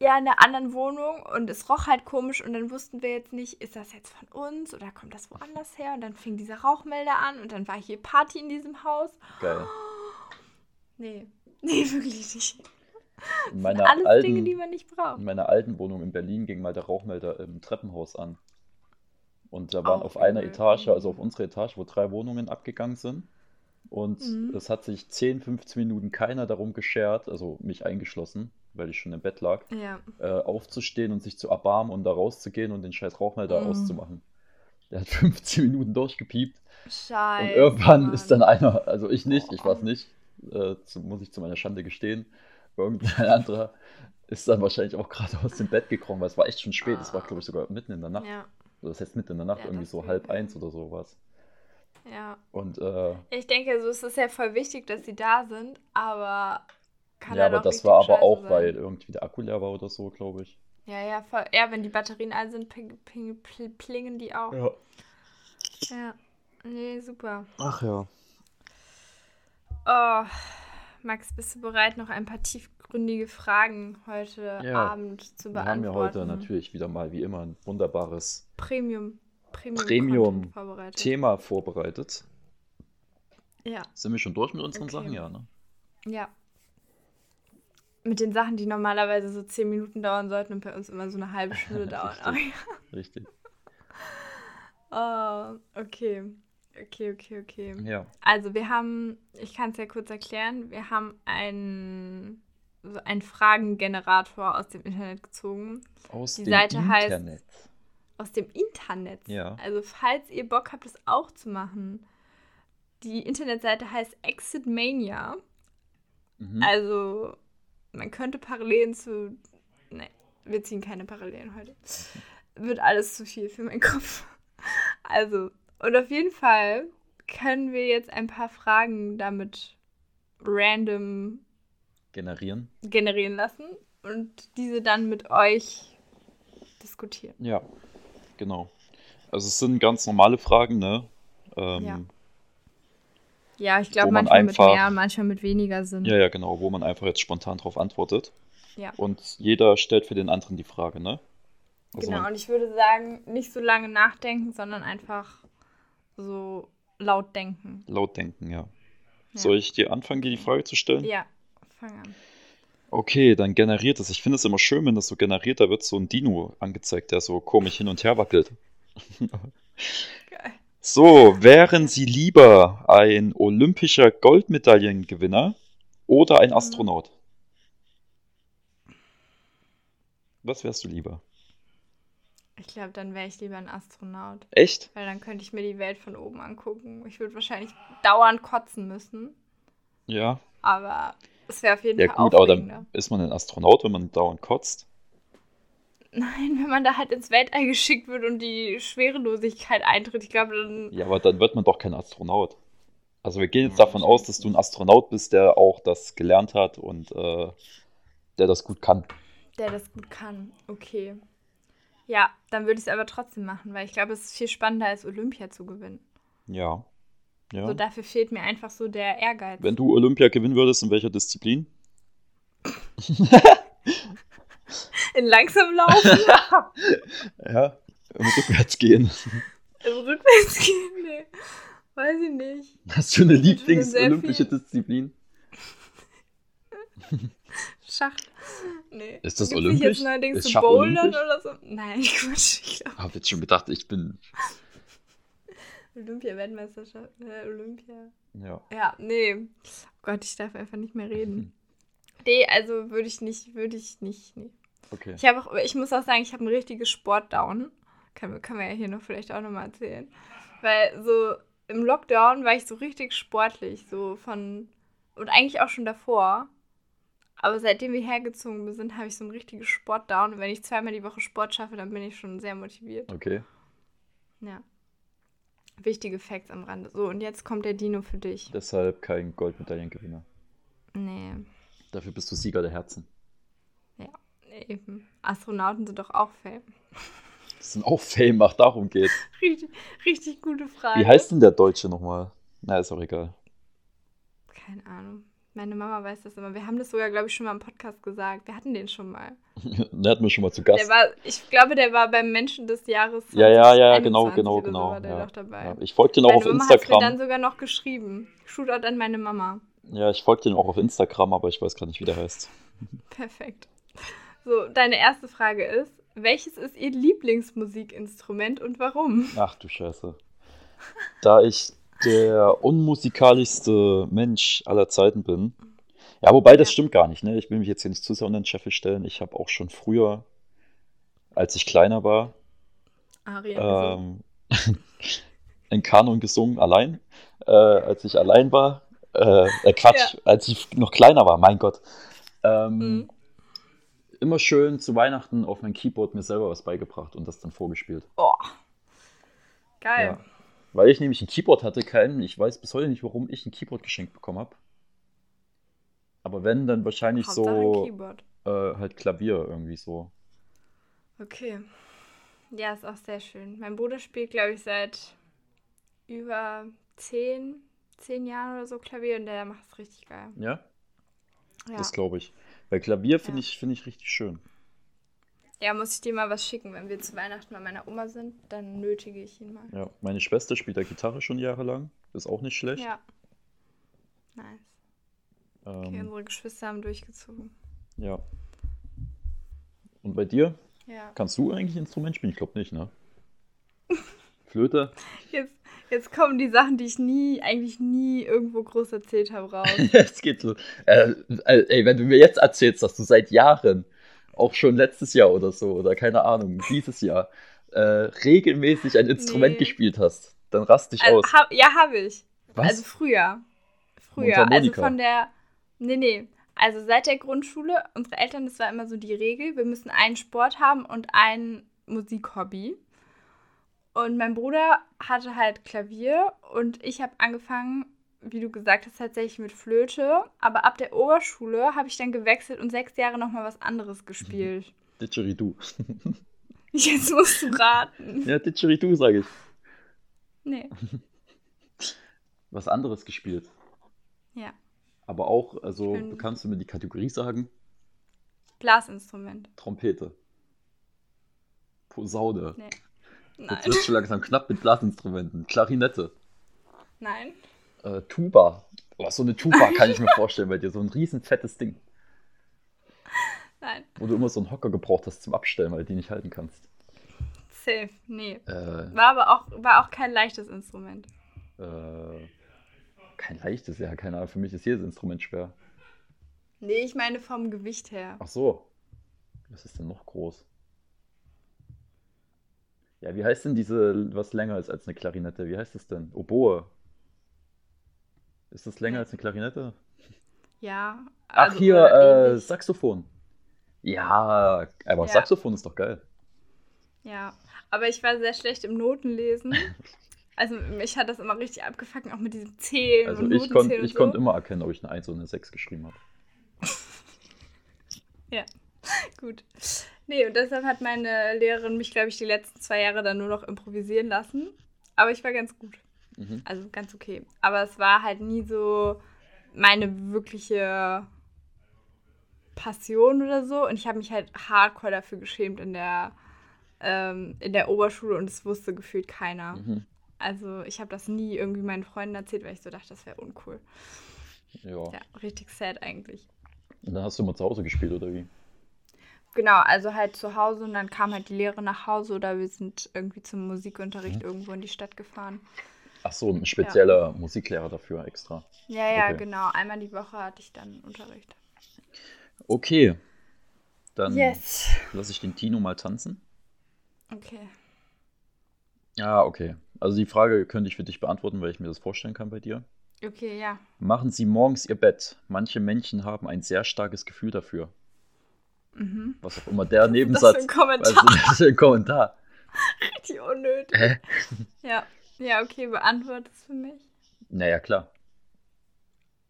Ja, in einer anderen Wohnung und es roch halt komisch und dann wussten wir jetzt nicht, ist das jetzt von uns oder kommt das woanders her? Und dann fing dieser Rauchmelder an und dann war hier Party in diesem Haus. Geil. Nee, nee, wirklich nicht. In meiner, Alles alten, Dinge, die man nicht braucht. in meiner alten Wohnung in Berlin ging mal der Rauchmelder im Treppenhaus an. Und da waren Auch auf einer. Etage, also auf unserer Etage, wo drei Wohnungen abgegangen sind. Und Mhm. es hat sich 10, 15 Minuten keiner darum geschert, also mich eingeschlossen, weil ich schon im Bett lag, Ja. äh, aufzustehen und sich zu erbarmen und da rauszugehen und den scheiß Rauchmelder Mhm. auszumachen. Der hat 15 Minuten durchgepiept. Scheiße. Und irgendwann Mann. ist dann einer, also ich nicht, ich war es nicht, äh, zu, muss ich zu meiner Schande gestehen, irgendein anderer ist dann wahrscheinlich auch gerade aus dem Bett gekrochen, weil es war echt schon spät, es war glaube ich sogar mitten in der Nacht, Ja, oder das heißt mitten in der Nacht, Ja, irgendwie so halb eins oder sowas. Ja. Und äh, Ich denke, so ist es ja voll wichtig, dass sie da sind, aber kann ja, aber das war aber scheiße auch, sein. weil irgendwie der Akku leer war oder so, glaube ich. Ja, ja, voll. Ja, wenn die Batterien all sind, ping, ping, pl- plingen die auch. Ja. Ja. Nee, super. Ach ja. Oh, Max, bist du bereit, noch ein paar tiefgründige Fragen heute Ja, Abend zu Wir haben ja heute beantworten? natürlich wieder mal wie immer ein wunderbares Premium. Premium. Premium vorbereitet. Thema vorbereitet. Ja, Sind wir schon durch mit unseren Okay. Sachen? Ja, ne? ja. Mit den Sachen, die normalerweise so zehn Minuten dauern sollten und bei uns immer so eine halbe Stunde dauern. Richtig. Ja. Richtig. Oh, okay. Okay, okay, okay. Ja. Also wir haben, ich kann es ja kurz erklären, wir haben einen, so einen Fragengenerator aus dem Internet gezogen. Aus Die dem Seite heißt- Internet. Aus dem Internet. Ja. Also falls ihr Bock habt, das auch zu machen. Die Internetseite heißt Exitmania. Mhm. Also man könnte Parallelen zu... Ne, wir ziehen keine Parallelen heute. Wird alles zu viel für meinen Kopf. Also, und auf jeden Fall können wir jetzt ein paar Fragen damit random Generieren. generieren lassen und diese dann mit euch diskutieren. Ja, genau. Also es sind ganz normale Fragen, ne? Ähm, Ja. Ja, ich glaube man manchmal mit einfach- mehr, manchmal mit weniger Sinn. ja, ja, genau, wo man einfach jetzt spontan drauf antwortet. Ja. Und jeder stellt für den anderen die Frage, ne? Also Genau, und ich würde sagen, nicht so lange nachdenken, sondern einfach so laut denken. laut denken, ja. Ja. Soll ich dir anfangen, dir die Frage zu stellen? Ja, fang an. Okay, dann generiert es. Ich finde es immer schön, wenn das so generiert, da wird so ein Dino angezeigt, der so komisch hin und her wackelt. Geil. So, wären Sie lieber ein olympischer Goldmedaillengewinner oder Mhm. ein Astronaut? Was wärst du lieber? Ich glaube, dann wäre ich lieber ein Astronaut. Echt? Weil dann könnte ich mir die Welt von oben angucken. Ich würde wahrscheinlich dauernd kotzen müssen. Ja. Aber es wäre auf jeden Ja Fall gut, aber dann ist man ein Astronaut, wenn man dauernd kotzt. Nein, wenn man da halt ins Weltall geschickt wird und die Schwerelosigkeit eintritt, ich glaube, dann. Ja, aber dann wird man doch kein Astronaut. Also wir gehen jetzt Ja, davon aus, dass du ein Astronaut bist, der auch das gelernt hat und äh, der das gut kann. Der das gut kann. Okay. Ja, dann würde ich es aber trotzdem machen, weil ich glaube, es ist viel spannender, als Olympia zu gewinnen. Ja. Ja. So, dafür fehlt mir einfach so der Ehrgeiz. Wenn du Olympia gewinnen würdest, in welcher Disziplin? In langsam laufen, Ja. Im Rückwärts gehen. im Rückwärts gehen, nee. Weiß ich nicht. Hast du eine Lieblings-olympische Disziplin? Schach. Nee. Ist das nicht olympisch? Jetzt neuerdings Ist Schach Bouldern olympisch? oder so? Nein, Quatsch. Ich glaube, Hab jetzt schon gedacht, ich bin. Olympia-Weltmeisterschaft. Äh, Olympia. Ja. Ja, nee. Oh Gott, ich darf einfach nicht mehr reden. Nee, also würde ich nicht, würde ich nicht, nee. Okay. Ich habe auch, ich muss auch sagen, ich habe ein richtiges Sportdown. Kann, kann man ja hier noch vielleicht auch nochmal erzählen. Weil so im Lockdown war ich so richtig sportlich, so von Und eigentlich auch schon davor. Aber seitdem wir hergezogen sind, habe ich so ein richtiges Sportdown. Und wenn ich zweimal die Woche Sport schaffe, dann bin ich schon sehr motiviert. Okay. Ja. Wichtige Facts am Rande. So, und jetzt kommt der Dino für dich. Deshalb kein Goldmedaillengewinner. Nee, Dafür bist du Sieger der Herzen. eben. Astronauten sind doch auch Fame. Das sind auch Fame, ach, darum geht. Richtig, richtig gute Frage. Wie heißt denn der Deutsche nochmal? Na, ist auch egal. Keine Ahnung. Meine Mama weiß das immer. Wir haben das sogar, glaube ich, schon mal im Podcast gesagt. Wir hatten den schon mal. Der hatten wir schon mal zu Gast. Der war, ich glaube, der war beim Menschen des Jahres. Ja, ja, ja, genau, 2021 genau, so genau. der ja. Ja, ich folge den auch Meine auf Mama hat mir dann Instagram. sogar noch geschrieben. Shootout an meine Mama. Ja, ich folge den auch auf Instagram, aber ich weiß gar nicht, wie der heißt. Perfekt. So, deine erste Frage ist: Welches ist Ihr Lieblingsmusikinstrument und warum? Ach du Scheiße. Da ich der unmusikalischste Mensch aller Zeiten bin. Ja, wobei das Ja. stimmt gar nicht, ne? Ich will mich jetzt hier nicht zu sehr unter den Scheffel stellen. Ich habe auch schon früher, als ich kleiner war, Aria. ähm, in Kanon gesungen, allein. Äh, als ich allein war. Äh, äh, Quatsch, als ich noch kleiner war, mein Gott. Ähm, Mhm. Immer schön zu Weihnachten auf mein Keyboard mir selber was beigebracht und das dann vorgespielt. oh. Geil. Ja. Weil ich nämlich ein Keyboard hatte, kein, ich weiß bis heute nicht, warum ich ein Keyboard geschenkt bekommen habe. Aber wenn, dann wahrscheinlich so Keyboard. äh, halt Klavier irgendwie so. Okay. Ja, ist auch sehr schön. Mein Bruder spielt, glaube ich, seit über zehn, zehn Jahren oder so Klavier und der macht es richtig geil. Ja, Ja. das glaube ich. Weil Klavier finde Ja. ich, finde ich richtig schön. Ja, muss ich dir mal was schicken. Wenn wir zu Weihnachten bei meiner Oma sind, dann nötige ich ihn mal. Ja, meine Schwester spielt ja Gitarre schon jahrelang. Ist auch nicht schlecht. Ja. Nice. Okay, Ähm, unsere Geschwister haben durchgezogen. ja. Und bei dir? Ja. Kannst du eigentlich Instrument spielen? Ich glaube nicht, ne? Flöte? Jetzt, jetzt kommen die Sachen, die ich nie, eigentlich nie irgendwo groß erzählt habe, raus. Es geht so. Äh, äh, ey, wenn du mir jetzt erzählst, dass du seit Jahren, auch schon letztes Jahr oder so, oder keine Ahnung, dieses Jahr, äh, regelmäßig ein Instrument Nee. gespielt hast, dann rast dich Also, aus. hab, ja, habe ich. Was? Also früher. Früher. Also von der. Nee, nee. Also seit der Grundschule, unsere Eltern, das war immer so die Regel, wir müssen einen Sport haben und ein Musikhobby. Und mein Bruder hatte halt Klavier und ich habe angefangen, wie du gesagt hast, tatsächlich mit Flöte. Aber ab der Oberschule habe ich dann gewechselt und sechs Jahre nochmal was anderes gespielt. Didgeridoo. Jetzt musst du raten. ja, Didgeridoo, sage ich. Nee. Was anderes gespielt. Ja. Aber auch, also, bin- kannst du mir die Kategorie sagen? Blasinstrument. Trompete. Posaune. Nee. Jetzt Nein. wird schon langsam knapp mit Blasinstrumenten. Klarinette. Nein. Äh, Tuba. Oh, so eine Tuba kann ich mir vorstellen bei dir. So ein riesen fettes Ding. Nein. Wo du immer so einen Hocker gebraucht hast zum Abstellen, weil du die nicht halten kannst. Safe. Nee. Äh, War aber auch, war auch kein leichtes Instrument. äh, kein leichtes, ja, keine Ahnung. Für mich ist jedes Instrument schwer. Nee, ich meine vom Gewicht her. Ach so. Was ist denn noch groß? Ja, wie heißt denn diese, was länger ist als eine Klarinette? Wie heißt das denn? Oboe. Ist das länger als eine Klarinette? Ja. Ach, also, hier, oder äh. Saxophon. Ja, aber Ja. Saxophon ist doch geil. Ja. Aber ich war sehr schlecht im Notenlesen. Also mich hat das immer richtig abgefuckt, auch mit diesem Zählen Also und ich konnte ich so. immer erkennen, ob ich eine 1 oder eine 6 geschrieben habe. Gut. Nee, und deshalb hat meine Lehrerin mich, glaube ich, die letzten zwei Jahre dann nur noch improvisieren lassen. Aber ich war ganz gut. Mhm. Also ganz okay. Aber es war halt nie so meine wirkliche Passion oder so. Und ich habe mich halt hardcore dafür geschämt in der, ähm, in der Oberschule und es wusste gefühlt keiner. Mhm. Also ich habe das nie irgendwie meinen Freunden erzählt, weil ich so dachte, das wäre uncool. Ja. Ja, richtig sad eigentlich. Und dann hast du immer zu Hause gespielt, oder wie? Genau, also halt zu Hause und dann kam halt die Lehre nach Hause oder wir sind irgendwie zum Musikunterricht Mhm. irgendwo in die Stadt gefahren. Ach so, ein spezieller Musiklehrer dafür extra. Ja, ja, Okay. genau. Einmal die Woche hatte ich dann Unterricht. Okay. Dann Yes. lasse ich den Tino mal tanzen. Okay. Ja, okay. Also die Frage könnte ich für dich beantworten, weil ich mir das vorstellen kann bei dir. Okay, ja. Machen Sie morgens Ihr Bett. Manche Menschen haben ein sehr starkes Gefühl dafür. Mhm. Was auch immer der Das Nebensatz. ist ein Kommentar. Ist das für ein Kommentar? Richtig unnötig. Hä? Ja. Ja, okay, beantwortet es für mich. Naja, klar.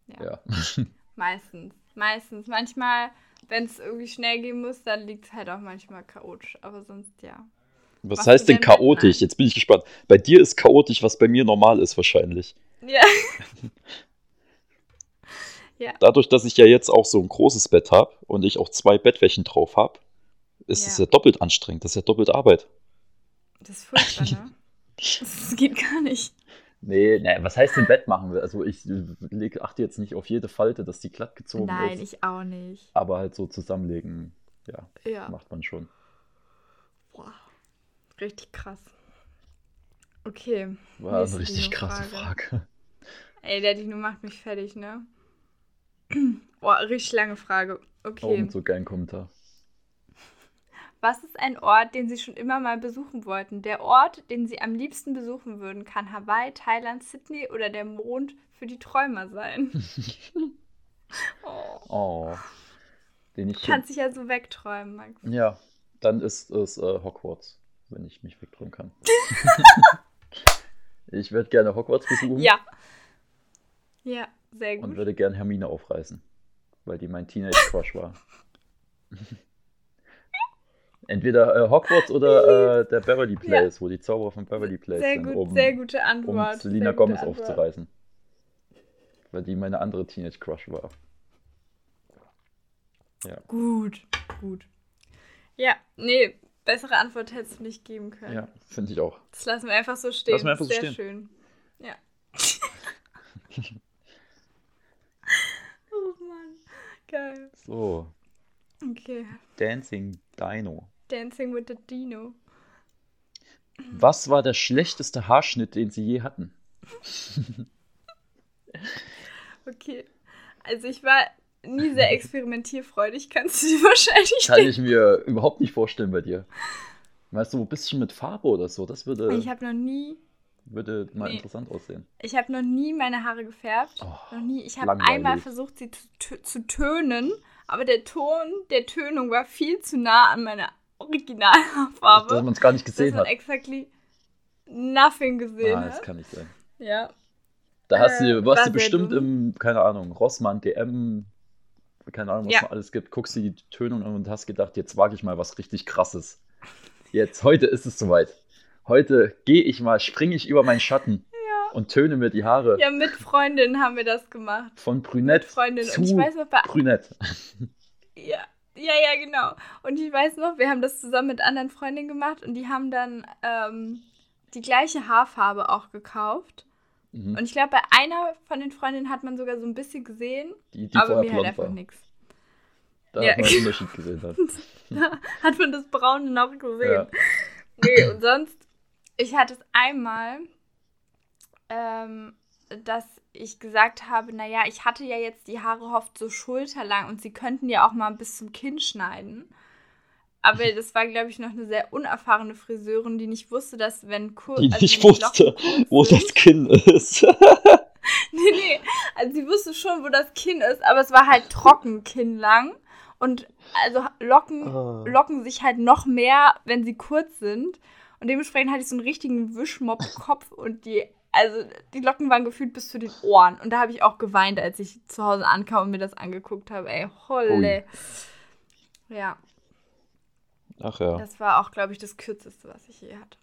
Ja. Ja. Meistens. Meistens. Manchmal, wenn es irgendwie schnell gehen muss, dann liegt es halt auch manchmal chaotisch. Aber sonst ja. Was Machst heißt denn Bett chaotisch? Jetzt bin ich gespannt. Bei dir ist chaotisch, was bei mir normal ist wahrscheinlich. Ja. ja. Dadurch, dass ich ja jetzt auch so ein großes Bett habe und ich auch zwei Bettwächen drauf habe, ist es Ja. ja doppelt anstrengend. Das ist ja doppelt Arbeit. Das ist furchtbar, ne? Das geht gar nicht. Nee, nee, was heißt denn Bett machen? Also ich leg, achte jetzt nicht auf jede Falte, dass die glatt gezogen Nein, ist. ich auch nicht. Aber halt so zusammenlegen, ja, Ja. macht man schon. Boah. Richtig krass. Okay. War eine richtig krasse Frage. Ey, der Dino macht mich fertig, ne? Boah, richtig lange Frage. Oh, Okay. mit so geilen Kommentar. Was ist ein Ort, den Sie schon immer mal besuchen wollten? Der Ort, den Sie am liebsten besuchen würden, kann Hawaii, Thailand, Sydney oder der Mond für die Träumer sein. oh. Oh. Den ich Du kannst dich ja so wegträumen, Max. Ja, dann ist es äh, Hogwarts, wenn ich mich wegträumen kann. ich würde gerne Hogwarts besuchen Ja. Ja, sehr und gut. würde gerne Hermine aufreißen, weil die mein Teenage-Crush war. Entweder äh, Hogwarts oder äh, der Beverly Place, wo die Zauberer von Beverly Place Sehr sind, gut, um, sehr gute um Antwort. Selina sehr Gomez Antwort. aufzureißen. Weil die meine andere Teenage-Crush war. Ja. Gut, gut. Ja, nee, bessere Antwort hättest du nicht geben können. Ja, finde ich auch. Das lassen wir einfach so stehen. Lassen wir einfach so Sehr stehen. schön. Ja. oh Mann. Geil. So, Okay. Dancing Dino. Dancing with the Dino. Was war der schlechteste Haarschnitt, den Sie je hatten? Okay. Also ich war nie sehr experimentierfreudig, kannst du dir wahrscheinlich Kann denken. ich mir überhaupt nicht vorstellen bei dir. Weißt du, ein bisschen mit Farbe oder so, das würde, Ich habe noch nie, würde mal Nee. interessant aussehen. ich habe noch nie meine Haare gefärbt. Oh, noch nie. Ich habe einmal versucht, sie zu, zu tönen, aber der Ton der Tönung war viel zu nah an meiner Originalhaarfarbe. Dass man es gar nicht dass gesehen man hat. exactly nothing gesehen Ah, das hat. kann nicht sein. Ja. Da hast Äh, du, warst war du bestimmt dumm. im, keine Ahnung, Rossmann, DM, keine Ahnung, was Ja. noch alles gibt, guckst dir die Tönung an und hast gedacht, jetzt wage ich mal was richtig krasses. Jetzt, heute ist es soweit. Heute gehe ich mal, springe ich über meinen Schatten und töne mir die Haare Ja, mit Freundinnen haben wir das gemacht. von Brünett Mit Freundinnen. zu Und ich weiß noch, bei Brünett. Ja, ja, ja, genau. Und ich weiß noch, wir haben das zusammen mit anderen Freundinnen gemacht und die haben dann ähm, die gleiche Haarfarbe auch gekauft. Mhm. Und ich glaube, bei einer von den Freundinnen hat man sogar so ein bisschen gesehen, Die, die aber mir halt einfach nichts. Da Ja. hat man einen Unterschied gesehen. Hat. Hat man das Braune noch gesehen. Ja. Nee, und sonst, ich hatte es einmal, ähm, dass ich gesagt habe, naja, ich hatte ja jetzt die Haare oft so schulterlang und sie könnten ja auch mal bis zum Kinn schneiden. Aber das war, glaube ich, noch eine sehr unerfahrene Friseurin, die nicht wusste, dass wenn kurz. Die also nicht wusste, wo sind- das Kinn ist. Nee, nee. Also sie wusste schon, wo das Kinn ist, aber es war halt trocken kinnlang. Und also Locken Ah. locken sich halt noch mehr, wenn sie kurz sind. Und dementsprechend hatte ich so einen richtigen Wischmopp-Kopf und die, also die Locken waren gefühlt bis zu den Ohren. Und da habe ich auch geweint, als ich zu Hause ankam und mir das angeguckt habe. Ey, holle. Ja, Ach ja. das war auch, glaube ich, das kürzeste, was ich je hatte.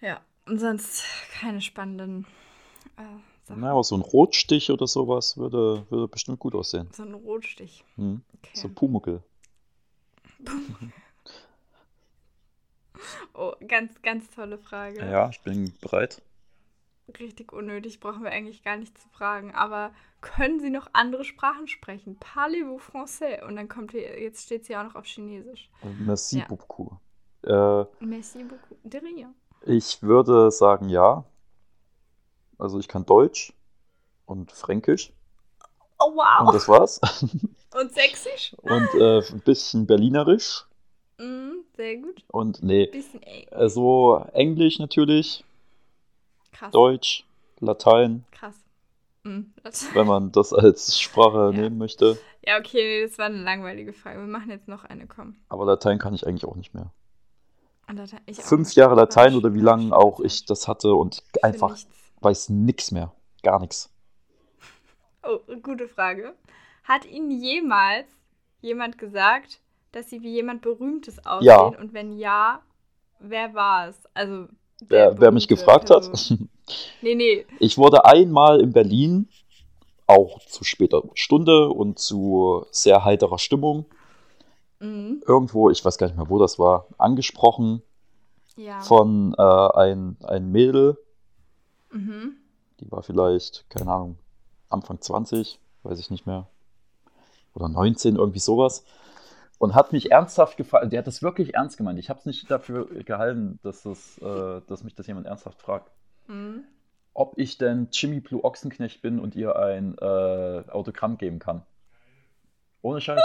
Ja, und sonst keine spannenden äh, Sachen. Na, aber so ein Rotstich oder sowas würde, würde bestimmt gut aussehen. So ein Rotstich. Hm. Okay. So Pumuckel. Oh, ganz, ganz tolle Frage. Ja, ich bin bereit. Richtig unnötig, brauchen wir eigentlich gar nicht zu fragen. Aber können Sie noch andere Sprachen sprechen? Parlez-vous français? Und dann kommt hier, jetzt steht es ja auch noch auf Chinesisch. Merci Ja. beaucoup. Äh, Merci beaucoup. De rien. ich würde sagen ja. Also ich kann Deutsch und Fränkisch Oh, wow. und das war's. Und sächsisch? Und äh, ein bisschen Berlinerisch Mm, sehr gut. und nee, Bisschen, ey, also Englisch natürlich, krass. Deutsch, Latein, Krass. Hm, wenn man das als Sprache Ja. nehmen möchte. Ja, okay, das war eine langweilige Frage. Wir machen jetzt noch eine, komm. Aber Latein kann ich eigentlich auch nicht mehr. Und Latein- auch Fünf nicht. Jahre Latein oder wie lange auch ich das hatte und Für einfach nichts. weiß nix mehr. Gar nichts. Oh, gute Frage. Hat Ihnen jemals jemand gesagt, dass Sie wie jemand Berühmtes aussehen? Ja. Und wenn ja, wer war es? Also, Wer, wer mich gefragt hat. Nee, nee. ich wurde einmal in Berlin, auch zu später Stunde und zu sehr heiterer Stimmung, Mhm. irgendwo, ich weiß gar nicht mehr, wo das war, angesprochen Ja. von äh, ein, ein Mädel, Mhm. die war vielleicht, keine Ahnung, Anfang 20, weiß ich nicht mehr, oder 19, irgendwie sowas. Und hat mich ernsthaft gefragt, der hat das wirklich ernst gemeint. Ich habe es nicht dafür gehalten, dass, das, äh, dass mich das jemand ernsthaft fragt. Mhm. ob ich denn Jimmy Blue Ochsenknecht bin und ihr ein äh, Autogramm geben kann. Ohne Scheiß.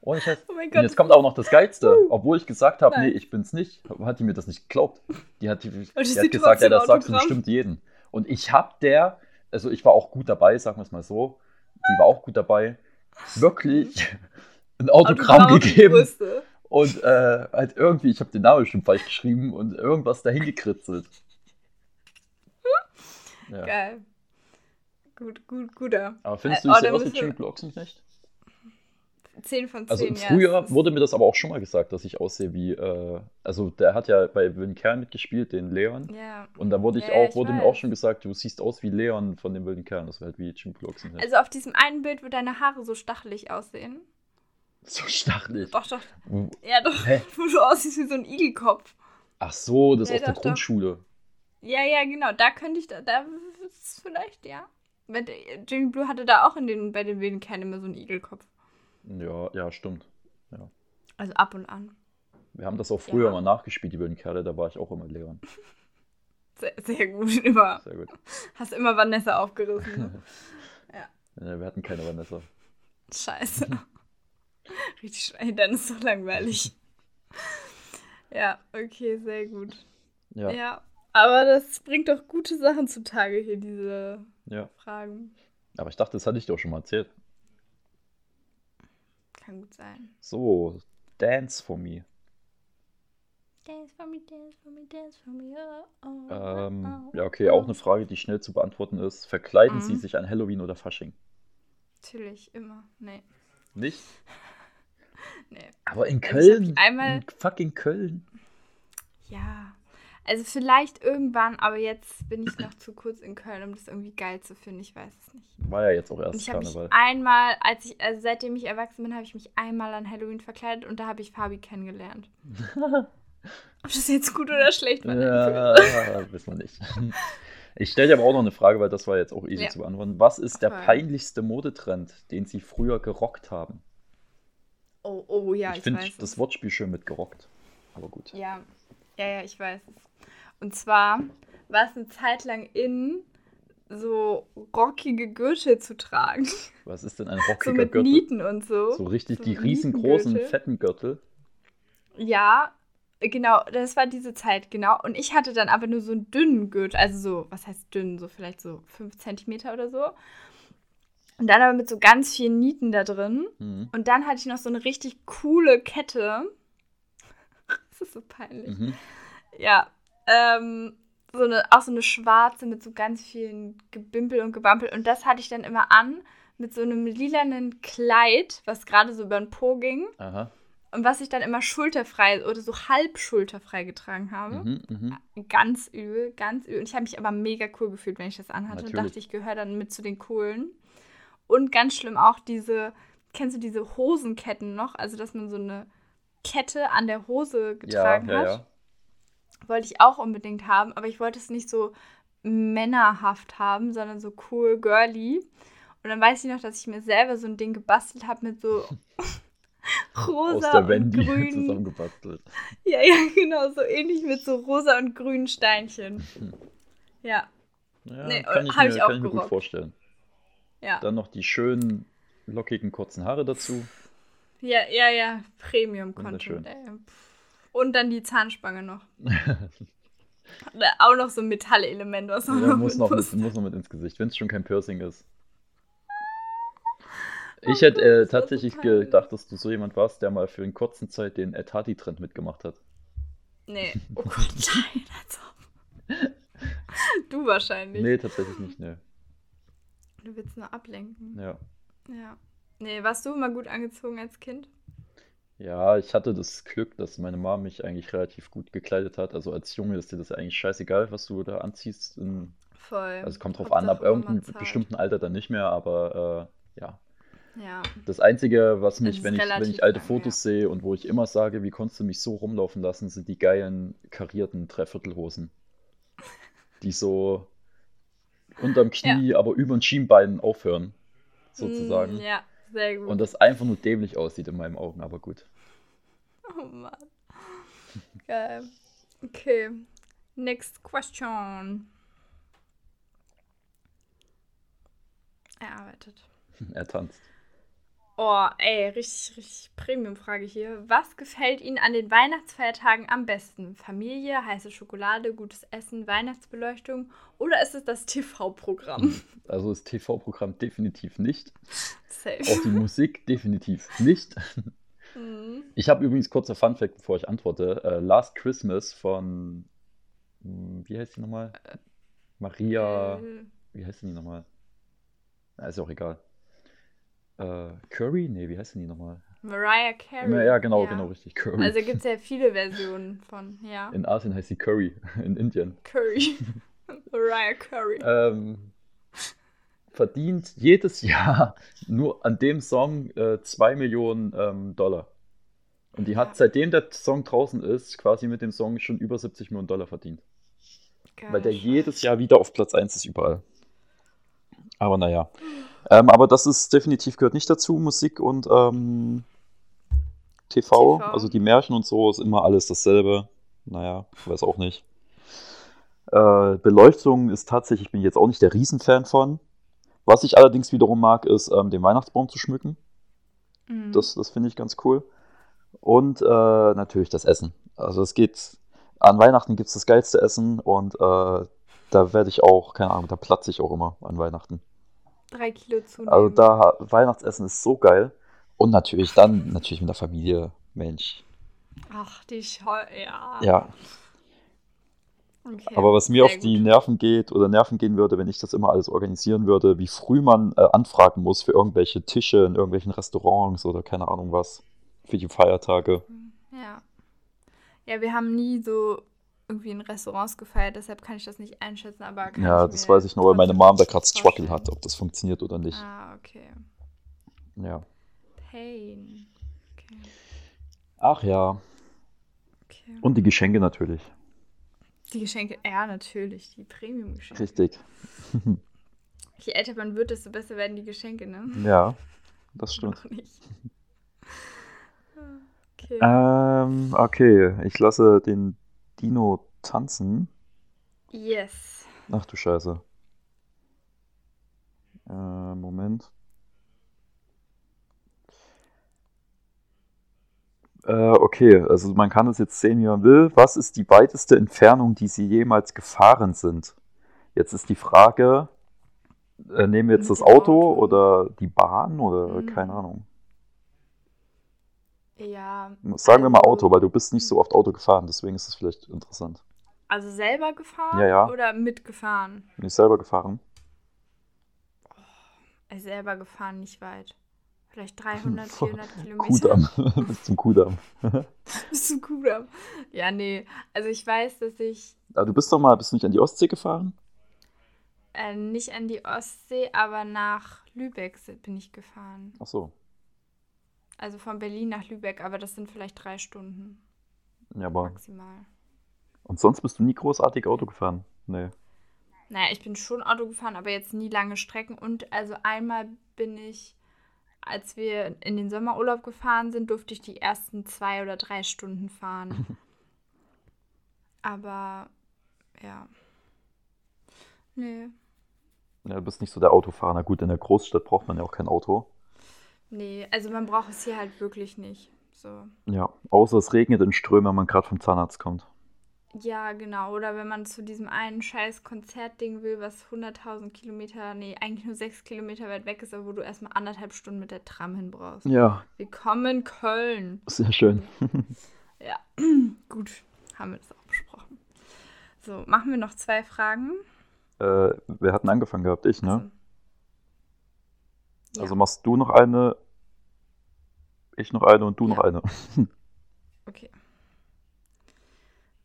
Ohne Scheiß. Oh mein Und jetzt kommt auch noch das Geilste. Obwohl ich gesagt habe, nee, ich bin's nicht, hat die mir das nicht geglaubt. Die hat, die, die hat gesagt, ja, das sagst du bestimmt jeden. Und ich hab der, also ich war auch gut dabei, sagen wir es mal so, die war auch gut dabei, wirklich ein Autogramm Autogramm gegeben. Und äh, halt irgendwie, ich habe den Namen bestimmt falsch geschrieben und irgendwas dahin gekritzelt. Ja. Geil. Gut, gut, guter. Aber findest Äh, du, ich oh, sehe aus wie Blue Ochsenknecht? 10 von 10, Also ja. früher ist- wurde mir das aber auch schon mal gesagt, dass ich aussehe wie, äh, also der hat ja bei Wilden Kerl mitgespielt, den Leon. Ja. Und da wurde ich Ja, auch, ich wurde mir auch weiß. schon gesagt, du siehst aus wie Leon von den Wilden Kerlen. Das wäre halt wie Blue Ochsenknecht. Also auf diesem einen Bild, wo deine Haare so stachelig aussehen. so stachelig. Doch, doch. Ja, doch. Hä? Wo du aussiehst wie so ein Igelkopf. Ach so, das ist Ja, aus der doch, doch. Ja, ja, genau. Da könnte ich, da, da ist vielleicht, ja. Der- Jimmy Blue hatte da auch in den, bei den wilden Kernen immer so einen Igelkopf. Ja, ja, stimmt. Also ab und an. Wir haben das auch früher Ja. mal nachgespielt, die Wilden Kerle, da war ich auch immer Leon. Sehr, sehr gut. Immer. Sehr gut. Hast immer Vanessa aufgerissen. Ne? Ja, wir hatten keine Vanessa. Scheiße. Richtig scheiße. Dann ist doch langweilig. Ja, okay, sehr gut. Ja, Ja. Ja. Aber das bringt doch gute Sachen zutage hier, diese Fragen. Aber ich dachte, das hatte ich dir auch schon mal erzählt. Kann gut sein. So, Dance for Me. Dance for me, dance for me, dance for me. Oh, oh, Ähm, oh, ja, okay, auch eine Frage, die schnell zu beantworten ist. Verkleiden Sie Mhm. sich an Halloween oder Fasching? Natürlich, immer. Nee, Nicht? nee. Aber in Also Köln. einmal- In fucking Köln. Ja. Also vielleicht irgendwann, aber jetzt bin ich noch zu kurz in Köln, um das irgendwie geil zu finden. Ich weiß es nicht. War ja jetzt auch Und erst ich habe mich Karneval. einmal, als ich, also seitdem ich erwachsen bin, habe ich mich einmal an Halloween verkleidet und da habe ich Fabi kennengelernt. Ob das jetzt gut oder schlecht war? Ja, wissen wir nicht. Ich stelle dir aber auch noch eine Frage, weil das war jetzt auch easy Ja. zu beantworten. Was ist der peinlichste Modetrend, den Sie früher gerockt haben? Oh, oh ja, ich ich, finde das. Wortspiel schön mit gerockt. Aber gut. Ja, ja, ja, ich weiß es. Und zwar war es eine Zeit lang in, so rockige Gürtel zu tragen. Was ist denn ein So rockiger mit Gürtel? Nieten und so. So richtig So die riesengroßen, fetten Gürtel. Ja, genau, das war diese Zeit, genau. Und ich hatte dann aber nur so einen dünnen Gürtel, also so, was heißt dünn, so vielleicht so 5 Zentimeter oder so. Und dann aber mit so ganz vielen Nieten da drin. Mhm. Und dann hatte ich noch so eine richtig coole Kette. Das ist so peinlich. Mhm. Ja, ähm, so eine, auch so eine schwarze mit so ganz vielen Gebimpel und Gebampel. Und das hatte ich dann immer an mit so einem lilanen Kleid, was gerade so über den Po ging. Aha. Und was ich dann immer schulterfrei oder so halb schulterfrei getragen habe. Mhm, mhm. Ganz übel, ganz übel. Und ich habe mich aber mega cool gefühlt, wenn ich das anhatte. Und Natürlich. dachte, ich gehöre dann mit zu den coolen. Und ganz schlimm auch diese, kennst du diese Hosenketten noch? Also, dass man so eine Kette an der Hose Ja, getragen ja, hat. ja. Wollte ich auch unbedingt haben, aber ich wollte es nicht so männerhaft haben, sondern so cool, girly. Und dann weiß ich noch, dass ich mir selber so ein Ding gebastelt habe mit so rosa Aus der und Wendy grün. zusammengebastelt. Ja, ja, genau, so ähnlich mit so rosa und grünen Steinchen. Ja, Ja, Nee, kann ich mir, ich auch kann ich mir gut vorstellen. ja. Dann noch die schönen, lockigen, kurzen Haare dazu. Ja, ja, ja, Premium-Content. Und dann die Zahnspange noch. Auch noch so ein Metallelement, was man Ja, muss, noch mit, muss noch mit ins Gesicht, wenn es schon kein Piercing ist. Ich hätte äh, tatsächlich gedacht, dass du so jemand warst, der mal für eine kurze Zeit den Etati-Trend mitgemacht hat. Nee. Oh Gott, nein, als ob. Du wahrscheinlich. Nee, tatsächlich nicht, ne. Du willst nur ablenken. Ja. Ja. Nee, warst du immer gut angezogen als Kind? Ja, ich hatte das Glück, dass meine Mom mich eigentlich relativ gut gekleidet hat. Also als Junge ist dir das eigentlich scheißegal, was du da anziehst. In, Voll. also kommt drauf an, ab Hauptsache, irgendeinem bestimmten Alter dann nicht mehr, aber äh, ja. Ja. Das Einzige, was mich, wenn ich, wenn ich alte lang, Fotos sehe und wo ich immer sage, wie konntest du mich so rumlaufen lassen, sind die geilen karierten Dreiviertelhosen. Die so unterm Knie, aber über den Schienbein aufhören, sozusagen. Mm, ja, sehr gut. Und das einfach nur dämlich aussieht in meinen Augen, aber gut. oh Mann. Geil. Okay. Next question. Erarbeitet. Er tanzt. Oh, ey, richtig, richtig Premium-Frage hier. Was gefällt Ihnen an den Weihnachtsfeiertagen am besten? Familie, heiße Schokolade, gutes Essen, Weihnachtsbeleuchtung oder ist es das TV-Programm? Also das TV-Programm definitiv nicht. Safe. Auch die Musik definitiv nicht. Mhm. Ich habe übrigens kurzer Funfact, bevor ich antworte. Äh, Last Christmas von, hm, wie heißt die nochmal? Maria, Äh, wie heißt die nochmal? Na, ist ja auch egal. Äh, Curry? Nee, wie heißt denn die nochmal? Mariah Carey. Ja, genau, genau, richtig. Curry. Also gibt es ja viele Versionen von, ja. In Asien heißt sie Curry, in Indien. Curry. Mariah Carey. Ähm, verdient jedes Jahr nur an dem Song äh, 2 Millionen ähm, Dollar. Und die hat, Ja. seitdem der Song draußen ist, quasi mit dem Song schon über 70 Millionen Dollar verdient. Geil. Weil der jedes Jahr wieder auf Platz 1 ist überall. Aber naja. Ähm, aber das ist definitiv gehört nicht dazu, Musik und ähm, TV. TV. Also die Märchen und so ist immer alles dasselbe. Naja, weiß auch nicht. Äh, Beleuchtung ist tatsächlich, bin ich jetzt auch nicht der Riesenfan von. Was ich allerdings wiederum mag, ist ähm, den Weihnachtsbaum zu schmücken. Mhm. Das, das finde ich ganz cool. Und äh, natürlich das Essen. Also es geht, an Weihnachten gibt es das geilste Essen und äh, da werde ich auch, keine Ahnung, da platze ich auch immer an Weihnachten. Drei Kilo zunehmen. Also da, Weihnachtsessen ist so geil. Und natürlich dann, natürlich mit der Familie, Mensch. Ach, die Scheu. Ja. Ja, Okay. aber was mir Sehr auf die gut. Nerven geht oder Nerven gehen würde, wenn ich das immer alles organisieren würde, wie früh man äh, anfragen muss für irgendwelche Tische in irgendwelchen Restaurants oder keine Ahnung was, für die Feiertage. Ja. Ja, wir haben nie so irgendwie in Restaurants gefeiert, deshalb kann ich das nicht einschätzen, aber kann Ja, das weiß ich nur, weil meine Mom da gerade Struggle hat, ob das funktioniert oder nicht. Ah, okay. Ja. Pain. Okay. Ach ja. okay. Und die Geschenke natürlich. Die Geschenke, ja, natürlich, die Premium-Geschenke. Richtig. Je älter man wird, desto besser werden die Geschenke, ne? Ja, das stimmt. Noch nicht. Okay. Ähm, okay, ich lasse den Dino tanzen. Yes. Ach du Scheiße. Äh, Moment. Äh, okay, also man kann es jetzt sehen, wie man will. Was ist die weiteste Entfernung, die Sie jemals gefahren sind? Jetzt ist die Frage, äh, nehmen wir jetzt das Auto? oder die Bahn oder Mhm. keine Ahnung. Ja. Sagen wir mal also- Auto, weil du bist nicht so oft Auto gefahren, deswegen ist es vielleicht interessant. Also selber gefahren Ja, ja. oder mitgefahren? Bin ich selber gefahren? Äh, selber gefahren, nicht weit. Vielleicht 300, 400 Kilometer. Kudamm, bis zum Kudamm. Bis zum Kudamm. Ja, nee. Also ich weiß, dass ich Ah, du bist doch mal, bist du nicht an die Ostsee gefahren? äh, nicht an die Ostsee, aber nach Lübeck bin ich gefahren. Ach so. Also von Berlin nach Lübeck, aber das sind vielleicht drei Stunden Ja, aber. maximal. Und sonst bist du nie großartig Auto gefahren? Nee. Naja, ich bin schon Auto gefahren, aber jetzt nie lange Strecken. Und also einmal bin ich, als wir in den Sommerurlaub gefahren sind, durfte ich die ersten zwei oder drei Stunden fahren. aber ja. Nee. Ja, du bist nicht so der Autofahrer. Na gut, in der Großstadt braucht man ja auch kein Auto. Nee, also man braucht es hier halt wirklich nicht. So. Ja, außer es regnet in Strömen, wenn man gerade vom Zahnarzt kommt. Ja, genau. Oder wenn man zu diesem einen scheiß Konzertding will, was 100.000 Kilometer, nee, eigentlich nur 6 Kilometer weit weg ist, aber wo du erstmal anderthalb Stunden mit der Tram hin brauchst. Ja, Willkommen Köln. sehr schön. Ja, gut, haben wir das auch besprochen. So, machen wir noch zwei Fragen. äh, wer hat denn angefangen gehabt? Ich, ne? Also, ja. Also machst du noch eine, ich noch eine und du noch Ja. eine. Okay.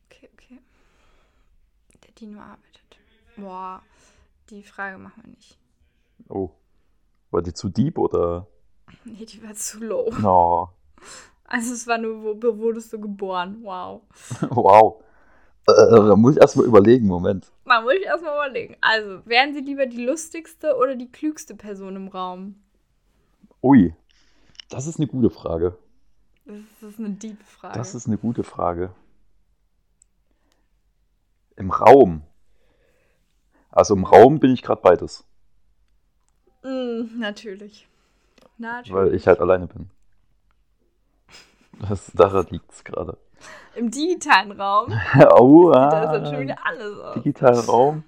Okay, okay. Der Dino arbeitet. Boah, die Frage machen wir nicht. Oh. War die zu deep oder? Nee, die war zu low. No. Also es war nur, wo, wo wurdest du geboren? Wow. Wow. Äh, da muss ich erstmal überlegen, Moment. Man muss ich erstmal überlegen. Also, wären Sie lieber die lustigste oder die klügste Person im Raum? Ui. Das ist eine gute Frage. Das ist, das ist eine deep Frage. Das ist eine gute Frage. Im Raum. Also im Raum bin ich gerade beides, Mm, natürlich. Natürlich. weil ich halt alleine bin. Das, daran liegt es gerade. Im digitalen Raum oh, sieht das dann schon wieder alles aus. digitalen Raum.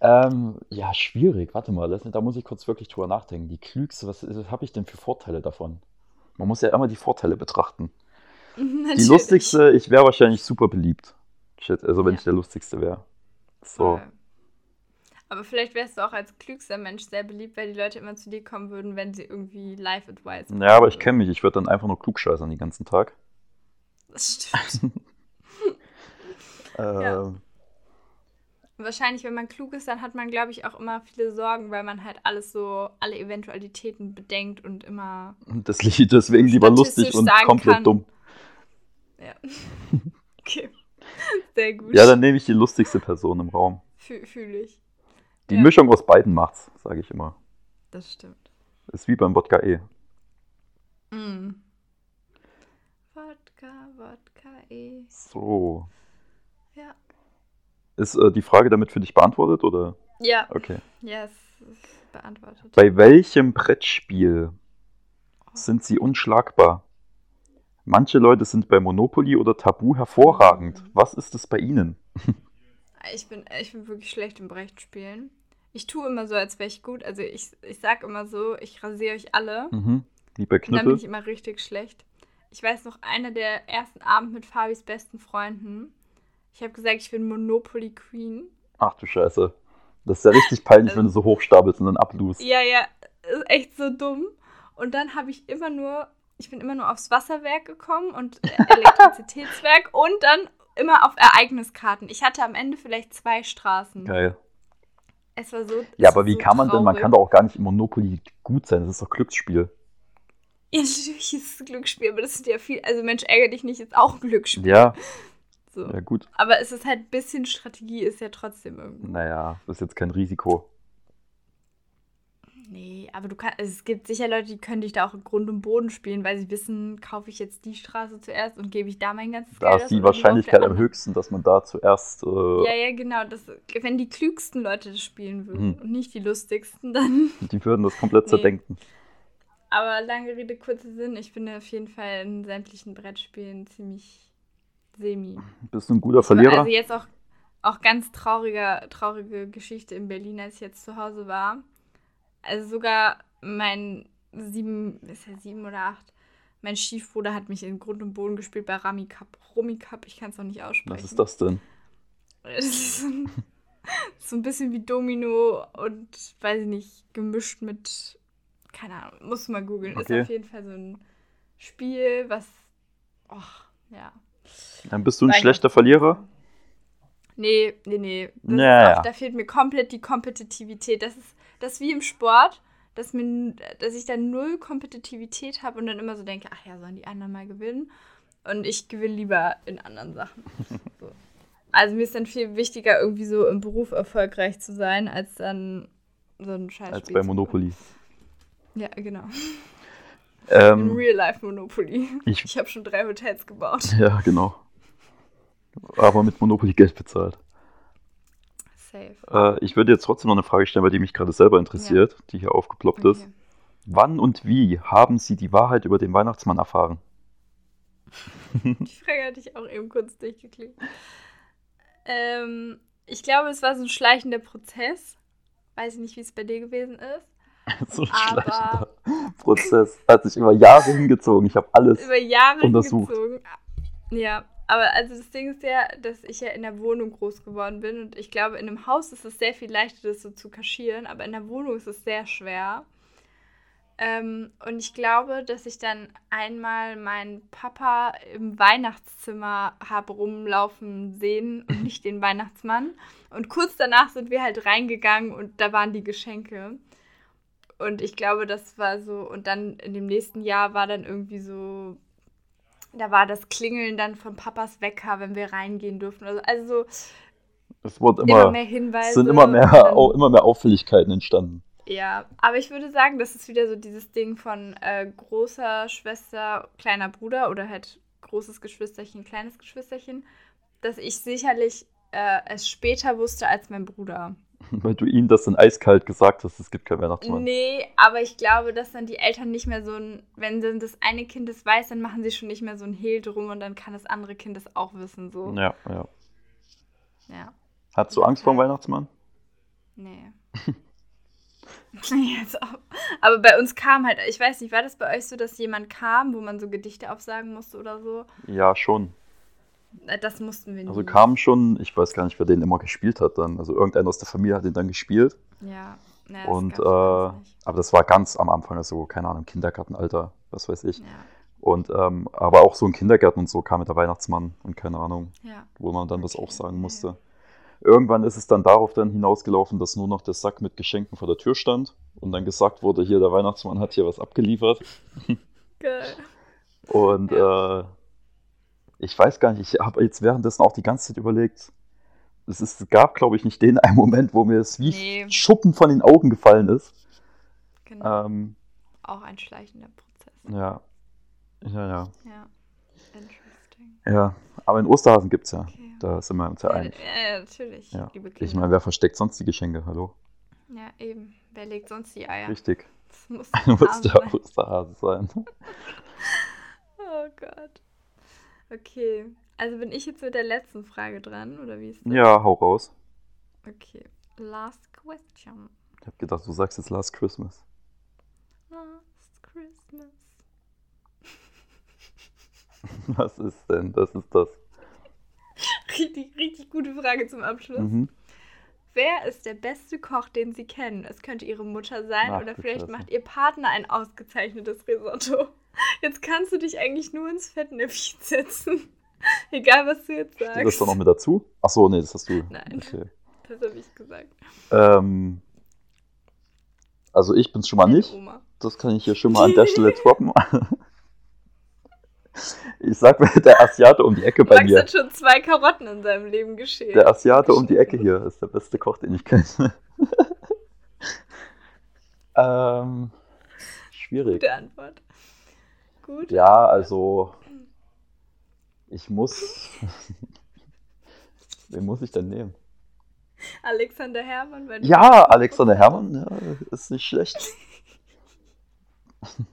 Ähm, ja, schwierig. Warte mal, da muss ich kurz wirklich drüber nachdenken. Die klügste, was, was habe ich denn für Vorteile davon? Man muss ja immer die Vorteile betrachten. Die Natürlich. lustigste, ich wäre wahrscheinlich super beliebt. Shit, also wenn Ja. ich der lustigste wäre. So. Aber vielleicht wärst du auch als klügster Mensch sehr beliebt, weil die Leute immer zu dir kommen würden, wenn sie irgendwie Life-Advice Ja, aber ich kenne mich, ich würde dann einfach nur klugscheißern den ganzen Tag. Das stimmt. Ähm, Ja. Wahrscheinlich, wenn man klug ist, dann hat man, glaube ich, auch immer viele Sorgen, weil man halt alles so, alle Eventualitäten bedenkt und immer. Das Lied deswegen lieber lustig und komplett kann. dumm. Ja. Okay. Sehr gut. Ja, dann nehme ich die lustigste Person im Raum. Fü Fühle ich. Die Ja. Mischung aus beiden macht's, sage ich immer. Das stimmt. Ist wie beim Wodka E. Mm. Wodka, Wodka, eh. So. Ja. Ist äh, die Frage damit für dich beantwortet oder? Ja, Okay. yes, ist beantwortet. Bei welchem Brettspiel sind sie unschlagbar? Manche Leute sind bei Monopoly oder Tabu hervorragend. Was ist es bei ihnen? Ich bin, ich bin wirklich schlecht im Brettspielen. Ich tue immer so, als wäre ich gut. Also ich, ich sag immer so, ich rasiere euch alle. Mhm. Wie bei Und dann bin ich immer richtig schlecht. Ich weiß noch, einer der ersten Abend mit Fabis besten Freunden. Ich habe gesagt, ich bin Monopoly Queen. Ach du Scheiße. Das ist ja richtig peinlich, Ähm. wenn du so hochstapelst und dann ablust. Ja, ja, ist echt so dumm. Und dann habe ich immer nur, ich bin immer nur aufs Wasserwerk gekommen und Elektrizitätswerk und dann immer auf Ereigniskarten. Ich hatte am Ende vielleicht zwei Straßen. Geil. Es war so. Ja, aber wie so kann man denn? Man traurig. kann doch auch gar nicht im Monopoly gut sein. Das ist doch Glücksspiel. Ja, natürlich ist es ein Glücksspiel, aber das ist ja viel. Also Mensch, ärgere dich nicht, ist auch ein Glücksspiel. Ja, So. ja gut. Aber es ist halt ein bisschen Strategie, ist ja trotzdem irgendwie. Naja, das ist jetzt kein Risiko. Nee, aber du kannst, es gibt sicher Leute, die können dich da auch Grund und Boden spielen, weil sie wissen, kaufe ich jetzt die Straße zuerst und gebe ich da mein ganzes Da Geld ist aus die Wahrscheinlichkeit am höchsten, dass man da zuerst. Äh, Ja, ja, genau. Das, wenn die klügsten Leute das spielen würden Mhm. und nicht die lustigsten, dann. Die würden das komplett Nee. zerdenken. Aber lange Rede, kurzer Sinn, ich bin auf jeden Fall in sämtlichen Brettspielen ziemlich semi. Bist du ein guter Verlierer? Also jetzt auch, auch ganz trauriger, traurige Geschichte in Berlin, als ich jetzt zu Hause war. Also sogar mein sieben, ist ja sieben oder acht, mein Stiefbruder hat mich in Grund und Boden gespielt bei Rami Cup. Romy Cup, ich kann es noch nicht aussprechen. Was ist das denn? Das ist so ein, so ein bisschen wie Domino und weiß ich nicht, gemischt mit, keine Ahnung, musst du mal googeln. Okay. Ist auf jeden Fall so ein Spiel, was, ach, ja. Dann bist du ein Nein, schlechter. Verlierer? Nee, nee, nee. Das Ja, ist ja. auch, da fehlt mir komplett die Kompetitivität. Das ist das ist wie im Sport, dass, mir, dass ich da null Kompetitivität habe und dann immer so denke, ach ja, sollen die anderen mal gewinnen? Und ich gewinne lieber in anderen Sachen. so. Also mir ist dann viel wichtiger, irgendwie so im Beruf erfolgreich zu sein, als dann so ein Scheiß. Als bei Monopoly. Ja, genau. Ähm, In Real Life Monopoly. ich, Ich habe schon drei Hotels gebaut. ja, genau. Aber mit Monopoly Geld bezahlt. Safe. Äh, ich würde jetzt trotzdem noch eine Frage stellen, weil die mich gerade selber interessiert, die hier aufgeploppt ist. Okay. Wann und wie haben Sie die Wahrheit über den Weihnachtsmann erfahren? Die Frage hatte ich auch eben kurz durchgeklickt. Ähm, ich glaube, es war so ein schleichender Prozess. Weiß ich nicht, wie es bei dir gewesen ist. so ein schleichender Prozess. Hat sich über Jahre hingezogen. Ich habe alles. Über Jahre Untersucht. hingezogen. Ja, aber also das Ding ist ja, dass ich ja in der Wohnung groß geworden bin und ich glaube, in einem Haus ist es sehr viel leichter, das so zu kaschieren, aber in der Wohnung ist es sehr schwer. Ähm, und ich glaube, dass ich dann einmal meinen Papa im Weihnachtszimmer habe rumlaufen sehen und nicht den Weihnachtsmann. Und kurz danach sind wir halt reingegangen und da waren die Geschenke. Und ich glaube, das war so. Und dann in dem nächsten Jahr war dann irgendwie so. Da war das Klingeln dann von Papas Wecker, wenn wir reingehen durften. Also, also so Es wurde immer, immer, mehr Hinweise. es sind immer mehr, dann- au- immer mehr Auffälligkeiten entstanden. Ja, aber ich würde sagen, das ist wieder so dieses Ding von äh, großer Schwester, kleiner Bruder oder halt großes Geschwisterchen, kleines Geschwisterchen, dass ich sicherlich äh, es später wusste als mein Bruder. Weil du ihnen das dann eiskalt gesagt hast, es gibt keinen Weihnachtsmann. Nee, aber ich glaube, dass dann die Eltern nicht mehr so ein, wenn dann das eine Kind es weiß, dann machen sie schon nicht mehr so ein Hehl drum und dann kann das andere Kind es auch wissen, so. Ja, ja. Ja. Hattest du Angst vor dem Weihnachtsmann? Nee. Nee, jetzt auch. Aber bei uns kam halt, ich weiß nicht, war das bei euch so, dass jemand kam, wo man so Gedichte aufsagen musste oder so? Ja, schon. Äh, Das mussten wir nie. Also kam schon, ich weiß gar nicht, wer den immer gespielt hat dann. Also irgendeiner aus der Familie hat den dann gespielt. Ja. ja das Und, äh, nicht. aber das war ganz am Anfang, also keine Ahnung, Kindergartenalter, was weiß ich. Ja, Und ähm, aber auch so in Kindergärten und so kam mit der Weihnachtsmann und keine Ahnung, ja. wo man dann was Okay, auch sagen musste. Irgendwann ist es dann darauf dann hinausgelaufen, dass nur noch der Sack mit Geschenken vor der Tür stand und dann gesagt wurde, hier der Weihnachtsmann hat hier was abgeliefert. Geil. Und äh, ich weiß gar nicht, ich habe jetzt währenddessen auch die ganze Zeit überlegt, es, ist, gab, glaube ich, nicht den einen Moment, wo mir es wie Nee. Schuppen von den Augen gefallen ist. Genau. Ähm, auch ein schleichender Prozess. ja. Ja, ja. Ja. Interesting. Ja, aber in Osterhasen gibt es ja. Okay. Da sind wir uns ja Ja, einig. ja, natürlich. Ja. Ich meine, wer versteckt sonst die Geschenke? Hallo? Ja, eben. Wer legt sonst die Eier? Richtig. Das muss Muss der. Osterhase sein. Oh Gott. Okay. Also bin ich jetzt mit der letzten Frage dran, oder wie ist das? Ja, hau raus. Okay. Last question. Ich habe gedacht, du sagst jetzt Last Christmas. Last Christmas. Was ist denn? Das ist das. Richtig, richtig gute Frage zum Abschluss. Mhm. Wer ist der beste Koch, den Sie kennen? Es könnte Ihre Mutter sein Ach, oder vielleicht macht Ihr Partner ein ausgezeichnetes Risotto. Jetzt kannst du dich eigentlich nur ins Fettnäpfchen setzen. Egal, was du jetzt Steht das sagst. doch noch mit dazu? Ach so, nee, das hast du. Nein. Okay. Das habe ich gesagt. Ähm, also ich bin's schon mal nicht. Das kann ich hier schon mal an der Stelle droppen. Ich sag mal, der Asiate um die Ecke bei Max mir. hat schon zwei Karotten in seinem Leben geschält. Der Asiate um die Ecke hier ist der beste Koch, den ich kenne. ähm, schwierig. Gute Antwort. Gut. Ja, also ich muss. Wen muss ich denn nehmen? Alexander Herrmann. weil du- Ja, Alexander Herrmann, ja, ist nicht schlecht.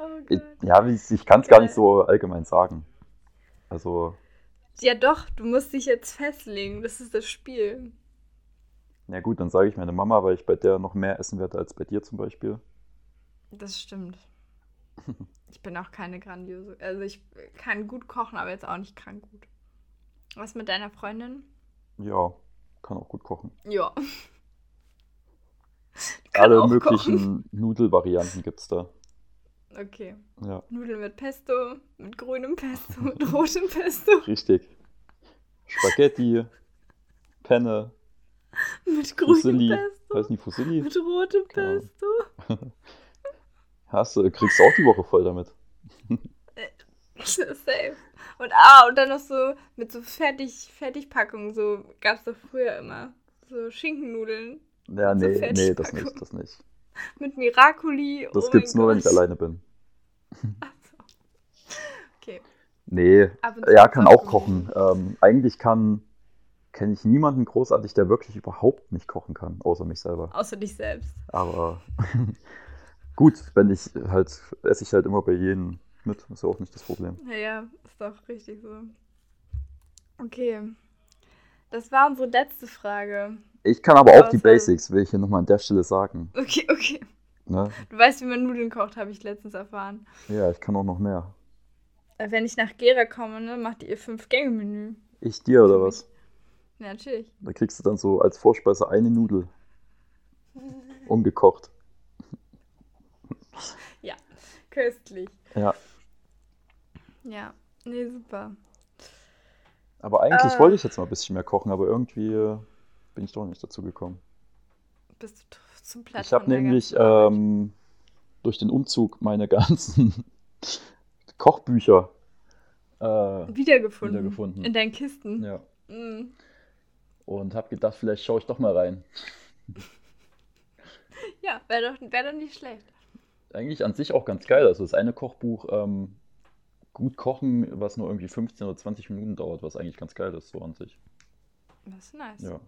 Oh Ich, ja, ich, ich kann es gar nicht so allgemein sagen. Also, Ja, doch, du musst dich jetzt festlegen. Das ist das Spiel. na gut, dann sage ich meine Mama, weil ich bei der noch mehr essen werde als bei dir zum Beispiel. Das stimmt. Ich bin auch keine grandiose. Also, ich kann gut kochen, aber jetzt auch nicht krank gut. Was mit deiner Freundin? Ja, kann auch gut kochen. Ja. Alle möglichen Nudelvarianten gibt es da. Okay. Ja, Nudeln mit Pesto, mit grünem Pesto, mit rotem Pesto, richtig. Spaghetti, Penne, mit grünem Fusilli. Pesto, Weiß nicht, Fusilli? mit rotem. Pesto. Hast du, kriegst du auch die Woche voll damit. Safe. Und ah, und dann noch so mit so Fertig, Fertigpackungen, so gab es doch früher immer. So Schinkennudeln Ja, So nee, nee, das nicht, das nicht. mit Miracoli. Das oh gibt's nur, wenn ich Gott. alleine bin. Ach so. Okay. Nee, ja, kann auch kochen. kochen. Ähm, eigentlich kann, kenne ich niemanden großartig, der wirklich überhaupt nicht kochen kann, außer mich selber. Außer dich selbst. Aber gut, wenn ich halt, esse ich halt immer bei jedem mit. Ist ja auch nicht das Problem. Ja, ja, ist doch richtig so. Okay. Das war unsere letzte Frage. Ich kann aber auch die Basics, will ich hier nochmal an der Stelle sagen. Okay, okay. Ne? Du weißt, wie man Nudeln kocht, habe ich letztens erfahren. Ja, ich kann auch noch mehr. Äh, Wenn ich nach Gera komme, ne, macht ihr Fünf-Gänge-Menü. Ich dir oder was? Ja, natürlich. Da kriegst du dann so als Vorspeise eine Nudel. Ungekocht. Köstlich. Ja. Ja, nee, super. Aber eigentlich Äh. wollte ich jetzt mal ein bisschen mehr kochen, aber irgendwie äh, bin ich doch nicht dazu gekommen. Bist du zum Platz Ich habe nämlich ähm, durch den Umzug meine ganzen Kochbücher äh, wiedergefunden. wiedergefunden. In deinen Kisten. ja. Mm. Und habe gedacht, vielleicht schaue ich doch mal rein. Ja, wäre doch, wär doch nicht schlecht. Eigentlich an sich auch ganz geil. Also das eine Kochbuch, ähm, gut kochen, was nur irgendwie 15 oder 20 Minuten dauert, was eigentlich ganz geil ist, so an sich. Das ist nice. Ja.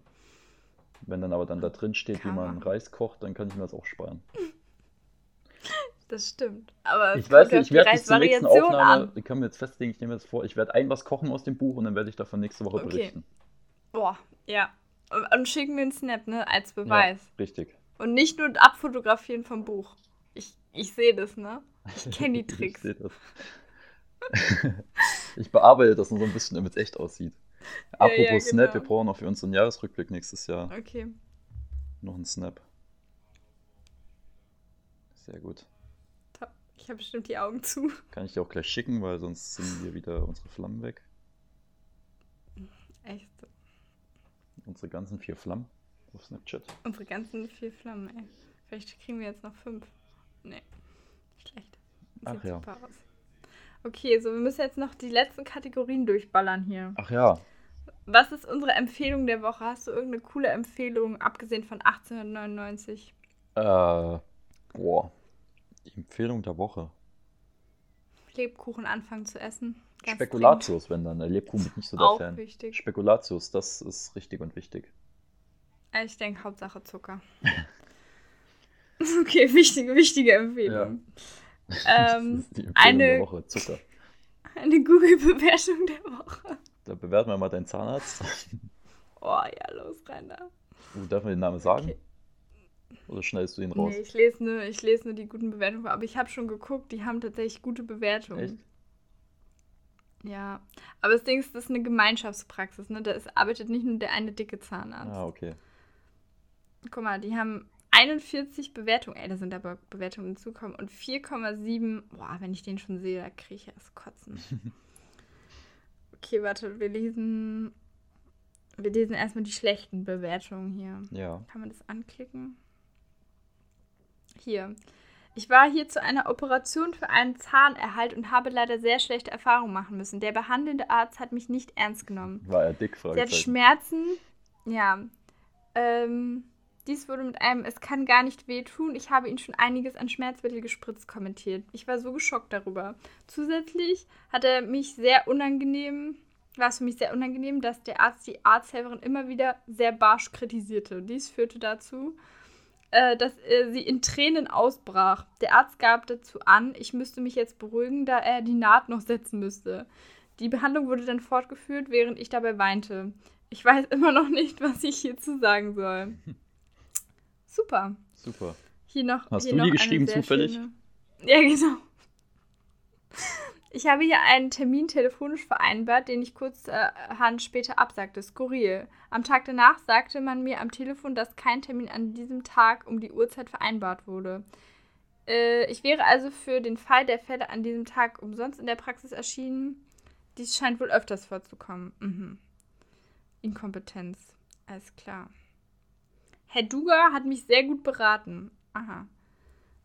Wenn dann aber dann da drin steht, wie Kann man man. Reis kocht, dann kann ich mir das auch sparen. Das stimmt. Aber Ich weiß nicht, ich werde bis zur nächsten Aufnahme, an. ich kann mir jetzt festlegen, ich nehme das vor, ich werde ein was kochen aus dem Buch und dann werde ich davon nächste Woche Okay. berichten. Boah, ja. Und, und schicken mir einen Snap, ne, als Beweis. Ja, richtig. Und nicht nur abfotografieren vom Buch. Ich, sehe das, ne? Ich kenne die Tricks. Ich, seh das. ich bearbeite das nur so ein bisschen, damit es echt aussieht. Ja, Apropos ja, Snap, genau. wir brauchen noch für unseren Jahresrückblick nächstes Jahr Okay. noch einen Snap. Sehr gut. Ich habe bestimmt die Augen zu. Kann ich dir auch gleich schicken, weil sonst sind hier wieder unsere Flammen weg. Echt. Unsere ganzen vier Flammen auf Snapchat. Unsere ganzen vier Flammen, ey. Vielleicht kriegen wir jetzt noch fünf. Nee. Schlecht. Ach Sieht ja. super aus. Okay, so wir müssen jetzt noch die letzten Kategorien durchballern hier. Ach ja, Was ist unsere Empfehlung der Woche? Hast du irgendeine coole Empfehlung, abgesehen von 1899? äh, boah. Die Empfehlung der Woche. Lebkuchen anfangen zu essen. Ganz Spekulatius, wenn dann. Der Lebkuchen bin ich nicht so der Auch Fan. wichtig. Spekulatius, das ist richtig und wichtig. dringend. Ich denke Hauptsache Zucker. okay, wichtige, wichtige Empfehlung. Ähm, ist die Empfehlung eine- der Woche. Zucker. eine Google-Bewertung der Woche. Da bewerten wir mal deinen Zahnarzt. Oh ja, los, rein da. Uh, darf man den Namen sagen? Okay. Oder schneidest du ihn raus? Nee, ich lese nur, ich lese nur die guten Bewertungen, aber ich habe schon geguckt, die haben tatsächlich gute Bewertungen. Echt? Ja, aber das Ding ist, das ist eine Gemeinschaftspraxis, ne? Da ist, arbeitet nicht nur der eine dicke Zahnarzt. Ah, okay. Guck mal, die haben 41 Bewertungen, ey, da sind aber Bewertungen hinzugekommen und 4,7, boah, wenn ich den schon sehe, da kriege ich erst Kotzen. okay, warte, wir lesen, wir lesen erstmal die schlechten Bewertungen hier. Ja. Kann man das anklicken? Hier. Ich war hier zu einer Operation für einen Zahnerhalt und habe leider sehr schlechte Erfahrungen machen müssen. Der behandelnde Arzt hat mich nicht ernst genommen. War er dick? Sie hat. Schmerzen. Ja. Ähm, dies wurde mit einem Es kann gar nicht wehtun. Ich habe ihn schon einiges an Schmerzmittel gespritzt kommentiert. Ich war so geschockt darüber. Zusätzlich hat er mich sehr unangenehm, war es für mich sehr unangenehm, dass der Arzt die Arzthelferin immer wieder sehr barsch kritisierte. Dies führte dazu, äh, dass äh, sie in Tränen ausbrach. Der Arzt gab dazu an, ich müsste mich jetzt beruhigen, da er die Naht noch setzen müsste. Die Behandlung wurde dann fortgeführt, während ich dabei weinte. Ich weiß immer noch nicht, was ich hierzu sagen soll. Super. Super. Hier noch. Hast hier du die noch eine geschrieben zufällig? schöne- Ja, genau. Ich habe hier einen Termin telefonisch vereinbart, den ich kurzerhand später absagte. Skurril. Am Tag danach sagte man mir am Telefon, dass kein Termin an diesem Tag um die Uhrzeit vereinbart wurde. Äh, ich wäre also für den Fall der Fälle an diesem Tag umsonst in der Praxis erschienen. Dies scheint wohl öfters vorzukommen. Mhm. Inkompetenz. Alles klar. Herr Duga hat mich sehr gut beraten. Aha.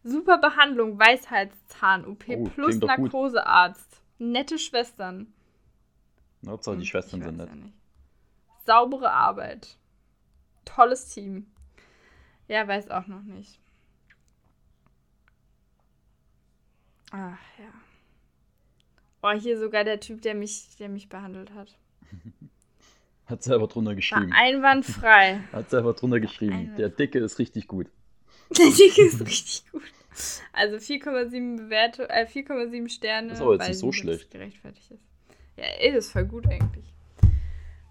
Super Behandlung, Weisheitszahn-OP Oh, plus. Narkosearzt. Nette Schwestern. Hauptsache Hm, die Schwestern sind nett. ja. Saubere Arbeit. Tolles Team. Ja, weiß auch noch nicht. Ach ja. Oh, hier sogar der Typ, der mich, der mich behandelt hat. Hat selber drunter War geschrieben. einwandfrei. Hat selber drunter geschrieben. Der Dicke ist richtig gut. Der Dicke ist richtig gut. Also 4,7 Bewertung, äh, 4,7 Sterne. Das ist aber jetzt nicht so das schlecht. gerechtfertigt ist. Ja, ey, ist voll gut eigentlich.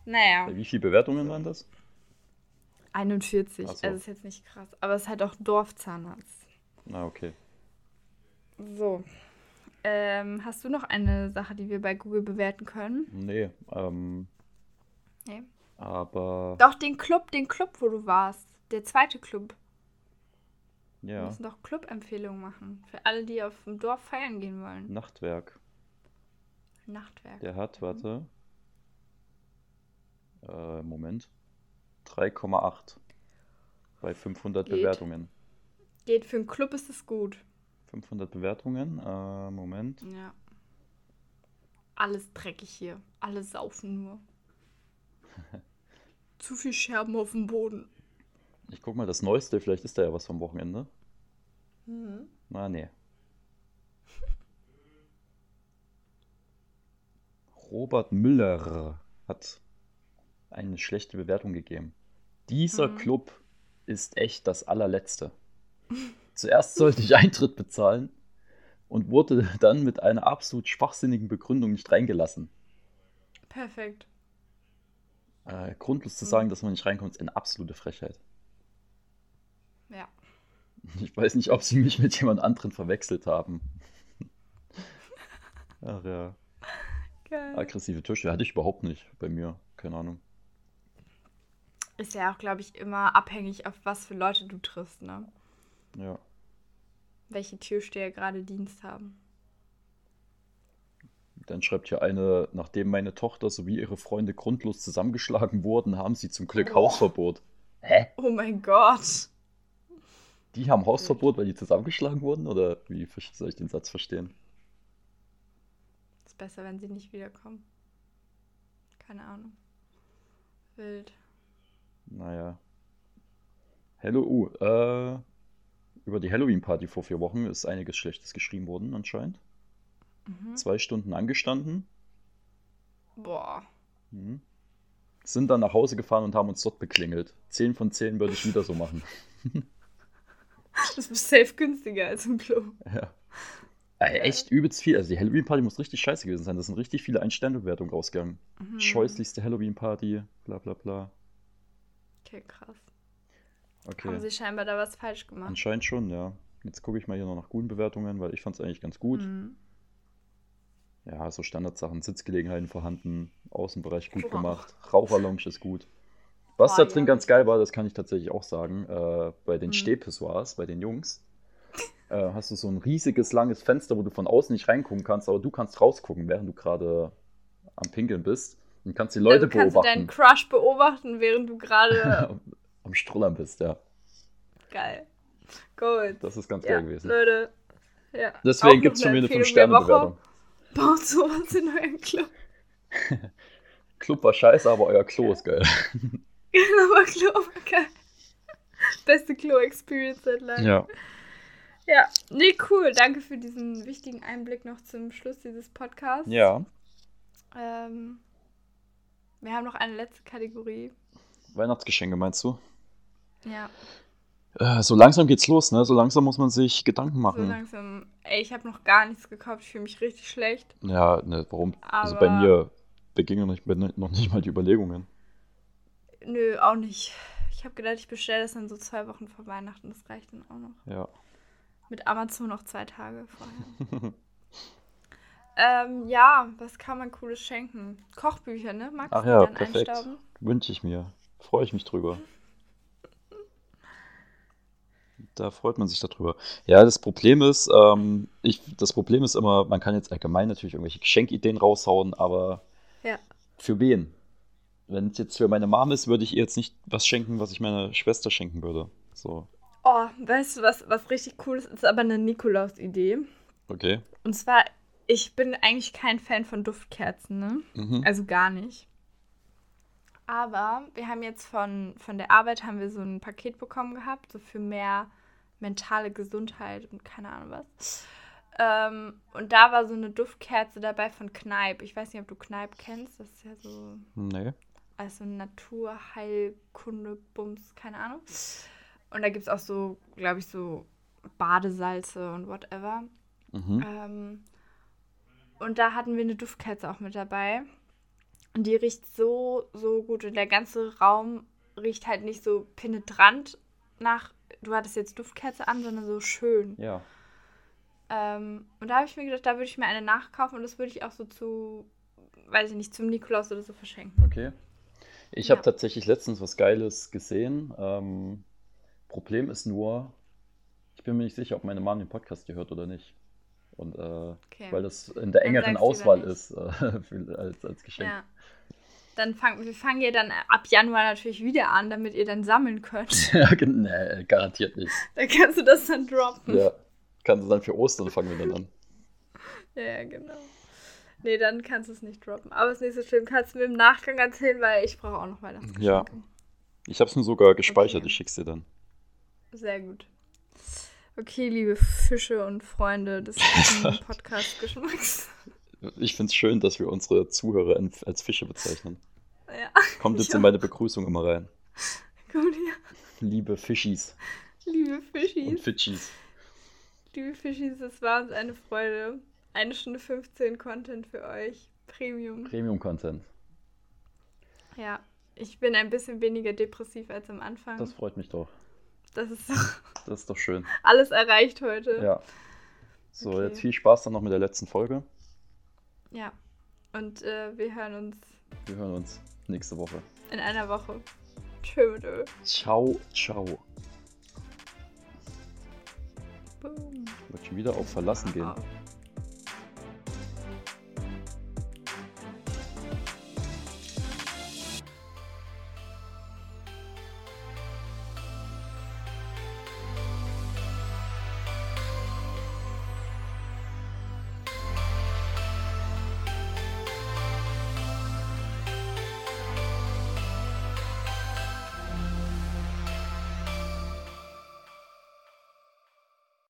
Naja, Wie viele Bewertungen waren das? 41. Ach so. Also ist jetzt nicht krass. Aber es ist halt auch Dorfzahnarzt. Na, okay. So. Ähm, hast du noch eine Sache, die wir bei Google bewerten können? Nee, ähm, Nee. aber Doch, den Club, den Club, wo du warst. Der zweite Club. Wir ja, müssen doch Club-Empfehlungen machen. Für alle, die auf dem Dorf feiern gehen wollen. Nachtwerk. Nachtwerk. Der hat, warte. Äh, Moment. 3,8 bei 500 Geht. Bewertungen. Geht für einen Club ist es gut. 500 Bewertungen, äh, Moment. Ja. Alles dreckig hier. Alle saufen nur. Zu viel Scherben auf dem Boden. Ich guck mal das Neueste, vielleicht ist da ja was vom Wochenende. Mhm. Na, nee. Robert Müller hat eine schlechte Bewertung gegeben. Dieser Mhm. Club ist echt das allerletzte. Zuerst sollte ich Eintritt bezahlen und wurde dann mit einer absolut schwachsinnigen Begründung nicht reingelassen. Perfekt. Äh, grundlos zu Mhm. sagen, dass man nicht reinkommt, ist eine absolute Frechheit. Ja. Ich weiß nicht, ob sie mich mit jemand anderen verwechselt haben. Ach ja. Geil. Aggressive Tische hatte ich überhaupt nicht bei mir. Keine Ahnung. Ist ja auch, glaube ich, immer abhängig, auf was für Leute du triffst, ne? Ja. Welche Türsteher gerade Dienst haben. Dann schreibt hier eine, nachdem meine Tochter sowie ihre Freunde grundlos zusammengeschlagen wurden, haben sie zum Glück Boah. Hausverbot. Hä? Oh mein Gott. Die haben Hausverbot, weil die zusammengeschlagen wurden? Oder wie soll ich den Satz verstehen? Ist besser, wenn sie nicht wiederkommen. Keine Ahnung. Wild. Naja. Hello, uh, äh, über die Halloween-Party vor vier Wochen ist einiges Schlechtes geschrieben worden, anscheinend. Mhm. Zwei Stunden angestanden. Boah. Mhm. Sind dann nach Hause gefahren und haben uns dort beklingelt. Zehn von zehn würde ich wieder so machen. Das ist safe günstiger als im Klo. Ja. Äh, echt übelst viel. Also die Halloween-Party muss richtig scheiße gewesen sein. Da sind richtig viele Ein-Sterne-Bewertungen rausgegangen. Mhm. Scheußlichste Halloween-Party, bla bla bla. Okay, krass. Okay. Haben sie scheinbar da was falsch gemacht. Anscheinend schon, ja. Jetzt gucke ich mal hier noch nach guten Bewertungen, weil ich fand es eigentlich ganz gut. Mhm. Ja, so Standardsachen, Sitzgelegenheiten vorhanden, Außenbereich gut gemacht, Raucherlounge ist gut. Was da drin ja. ganz geil war, das kann ich tatsächlich auch sagen, äh, bei den Mhm. Stehpissoirs, bei den Jungs, äh, hast du so ein riesiges, langes Fenster, wo du von außen nicht reingucken kannst, aber du kannst rausgucken, während du gerade am Pinkeln bist und kannst die Leute also kannst du deinen beobachten. Crush beobachten, während du gerade. am Strullern bist, ja. Geil. Gut. Das ist ganz Ja, geil gewesen. Leute. Ja. Deswegen gibt es von mir eine Empfehlung der Woche. 5-Sterne-Bewertung. Baut sowas in euren Club. Club war scheiße, aber euer Klo ist geil. Genau, aber Klo war geil. Beste Klo-Experience seit langem. Ja. Ja, nee, cool. Danke für diesen wichtigen Einblick noch zum Schluss dieses Podcasts. Ja. Ähm, wir haben noch eine letzte Kategorie. Weihnachtsgeschenke meinst du? Ja, Äh, so langsam geht's los, ne? So langsam muss man sich Gedanken so machen. langsam. Ey, ich habe noch gar nichts gekauft. Ich fühle mich richtig schlecht. ja, ne, warum? also Aber- bei mir begingen noch nicht, noch nicht mal die Überlegungen. Nö, auch nicht. Ich habe gedacht, ich bestelle das dann so zwei Wochen vor Weihnachten. Das reicht dann auch noch. Ja. Mit Amazon noch zwei Tage vorher. ähm, ja, was kann man Cooles schenken? Kochbücher, ne? Magst Ach ja, perfekt. Wünsche ich mir. Freue ich mich drüber. Da freut man sich darüber. Ja, das Problem ist, ähm, ich, das Problem ist immer, man kann jetzt allgemein natürlich irgendwelche Geschenkideen raushauen, aber Ja. für wen? Wenn es jetzt für meine Mom ist, würde ich ihr jetzt nicht was schenken, was ich meiner Schwester schenken würde. So, Oh, weißt du, was, was richtig cool ist? Ist aber eine Nikolaus-Idee. okay. Und zwar, ich bin eigentlich kein Fan von Duftkerzen, ne? Mhm. Also gar nicht. Aber wir haben jetzt von, von der Arbeit haben wir so ein Paket bekommen gehabt, so für mehr mentale Gesundheit und keine Ahnung was. Ähm, und da war so eine Duftkerze dabei von Kneipp. Ich weiß nicht, ob du Kneipp kennst. Das ist ja so Nee. also Naturheilkunde, Bums, keine Ahnung. Und da gibt es auch so, glaube ich, so Badesalze und whatever. Mhm. Ähm, und da hatten wir eine Duftkerze auch mit dabei. Und die riecht so, so gut. Und der ganze Raum riecht halt nicht so penetrant nach, du hattest jetzt Duftkerze an, sondern so schön. Ja. Ähm, und da habe ich mir gedacht, da würde ich mir eine nachkaufen und das würde ich auch so zu, weiß ich nicht, zum Nikolaus oder so verschenken. Okay. Ich Ja. habe tatsächlich letztens was Geiles gesehen. Ähm, Problem ist nur, ich bin mir nicht sicher, ob meine Mom den Podcast gehört oder nicht. Und äh, Okay. weil das in der engeren Auswahl ist äh, für, als, als Geschenk. Ja. Dann fangen wir fangen ja dann ab Januar natürlich wieder an, damit ihr dann sammeln könnt. Ja, nee, garantiert nicht. dann kannst du das dann droppen. Ja. Kannst du dann für Ostern fangen wir dann an. Ja, genau. Nee, dann kannst du es nicht droppen. Aber ist nicht so schlimm. Kannst du mir im Nachgang erzählen, weil ich brauche auch noch Weihnachtsgeschenke. Ja. Ich habe es mir sogar gespeichert, Okay. ich schick's dir dann. Sehr gut. Okay, liebe Fische und Freunde des Podcast-Geschmacks. Ich finde es schön, dass wir unsere Zuhörer als Fische bezeichnen. Ja, Kommt jetzt Ich in auch. meine Begrüßung immer rein. gut, ja. Liebe Fischis Liebe und Fischis. Fitchis. Liebe Fischis, es war uns eine Freude. Eine Stunde 15 Content für euch. Premium. Premium-Content. Ja, ich bin ein bisschen weniger depressiv als am Anfang. Das freut mich doch. Das ist Das ist doch schön. alles erreicht heute. Ja. So, Okay. jetzt viel Spaß dann noch mit der letzten Folge. Ja. Und äh, wir hören uns Wir hören uns nächste Woche. in einer Woche. Tschö mit Ö. Ciao, ciao. Boom. Ich wollte schon wieder auf Verlassen gehen.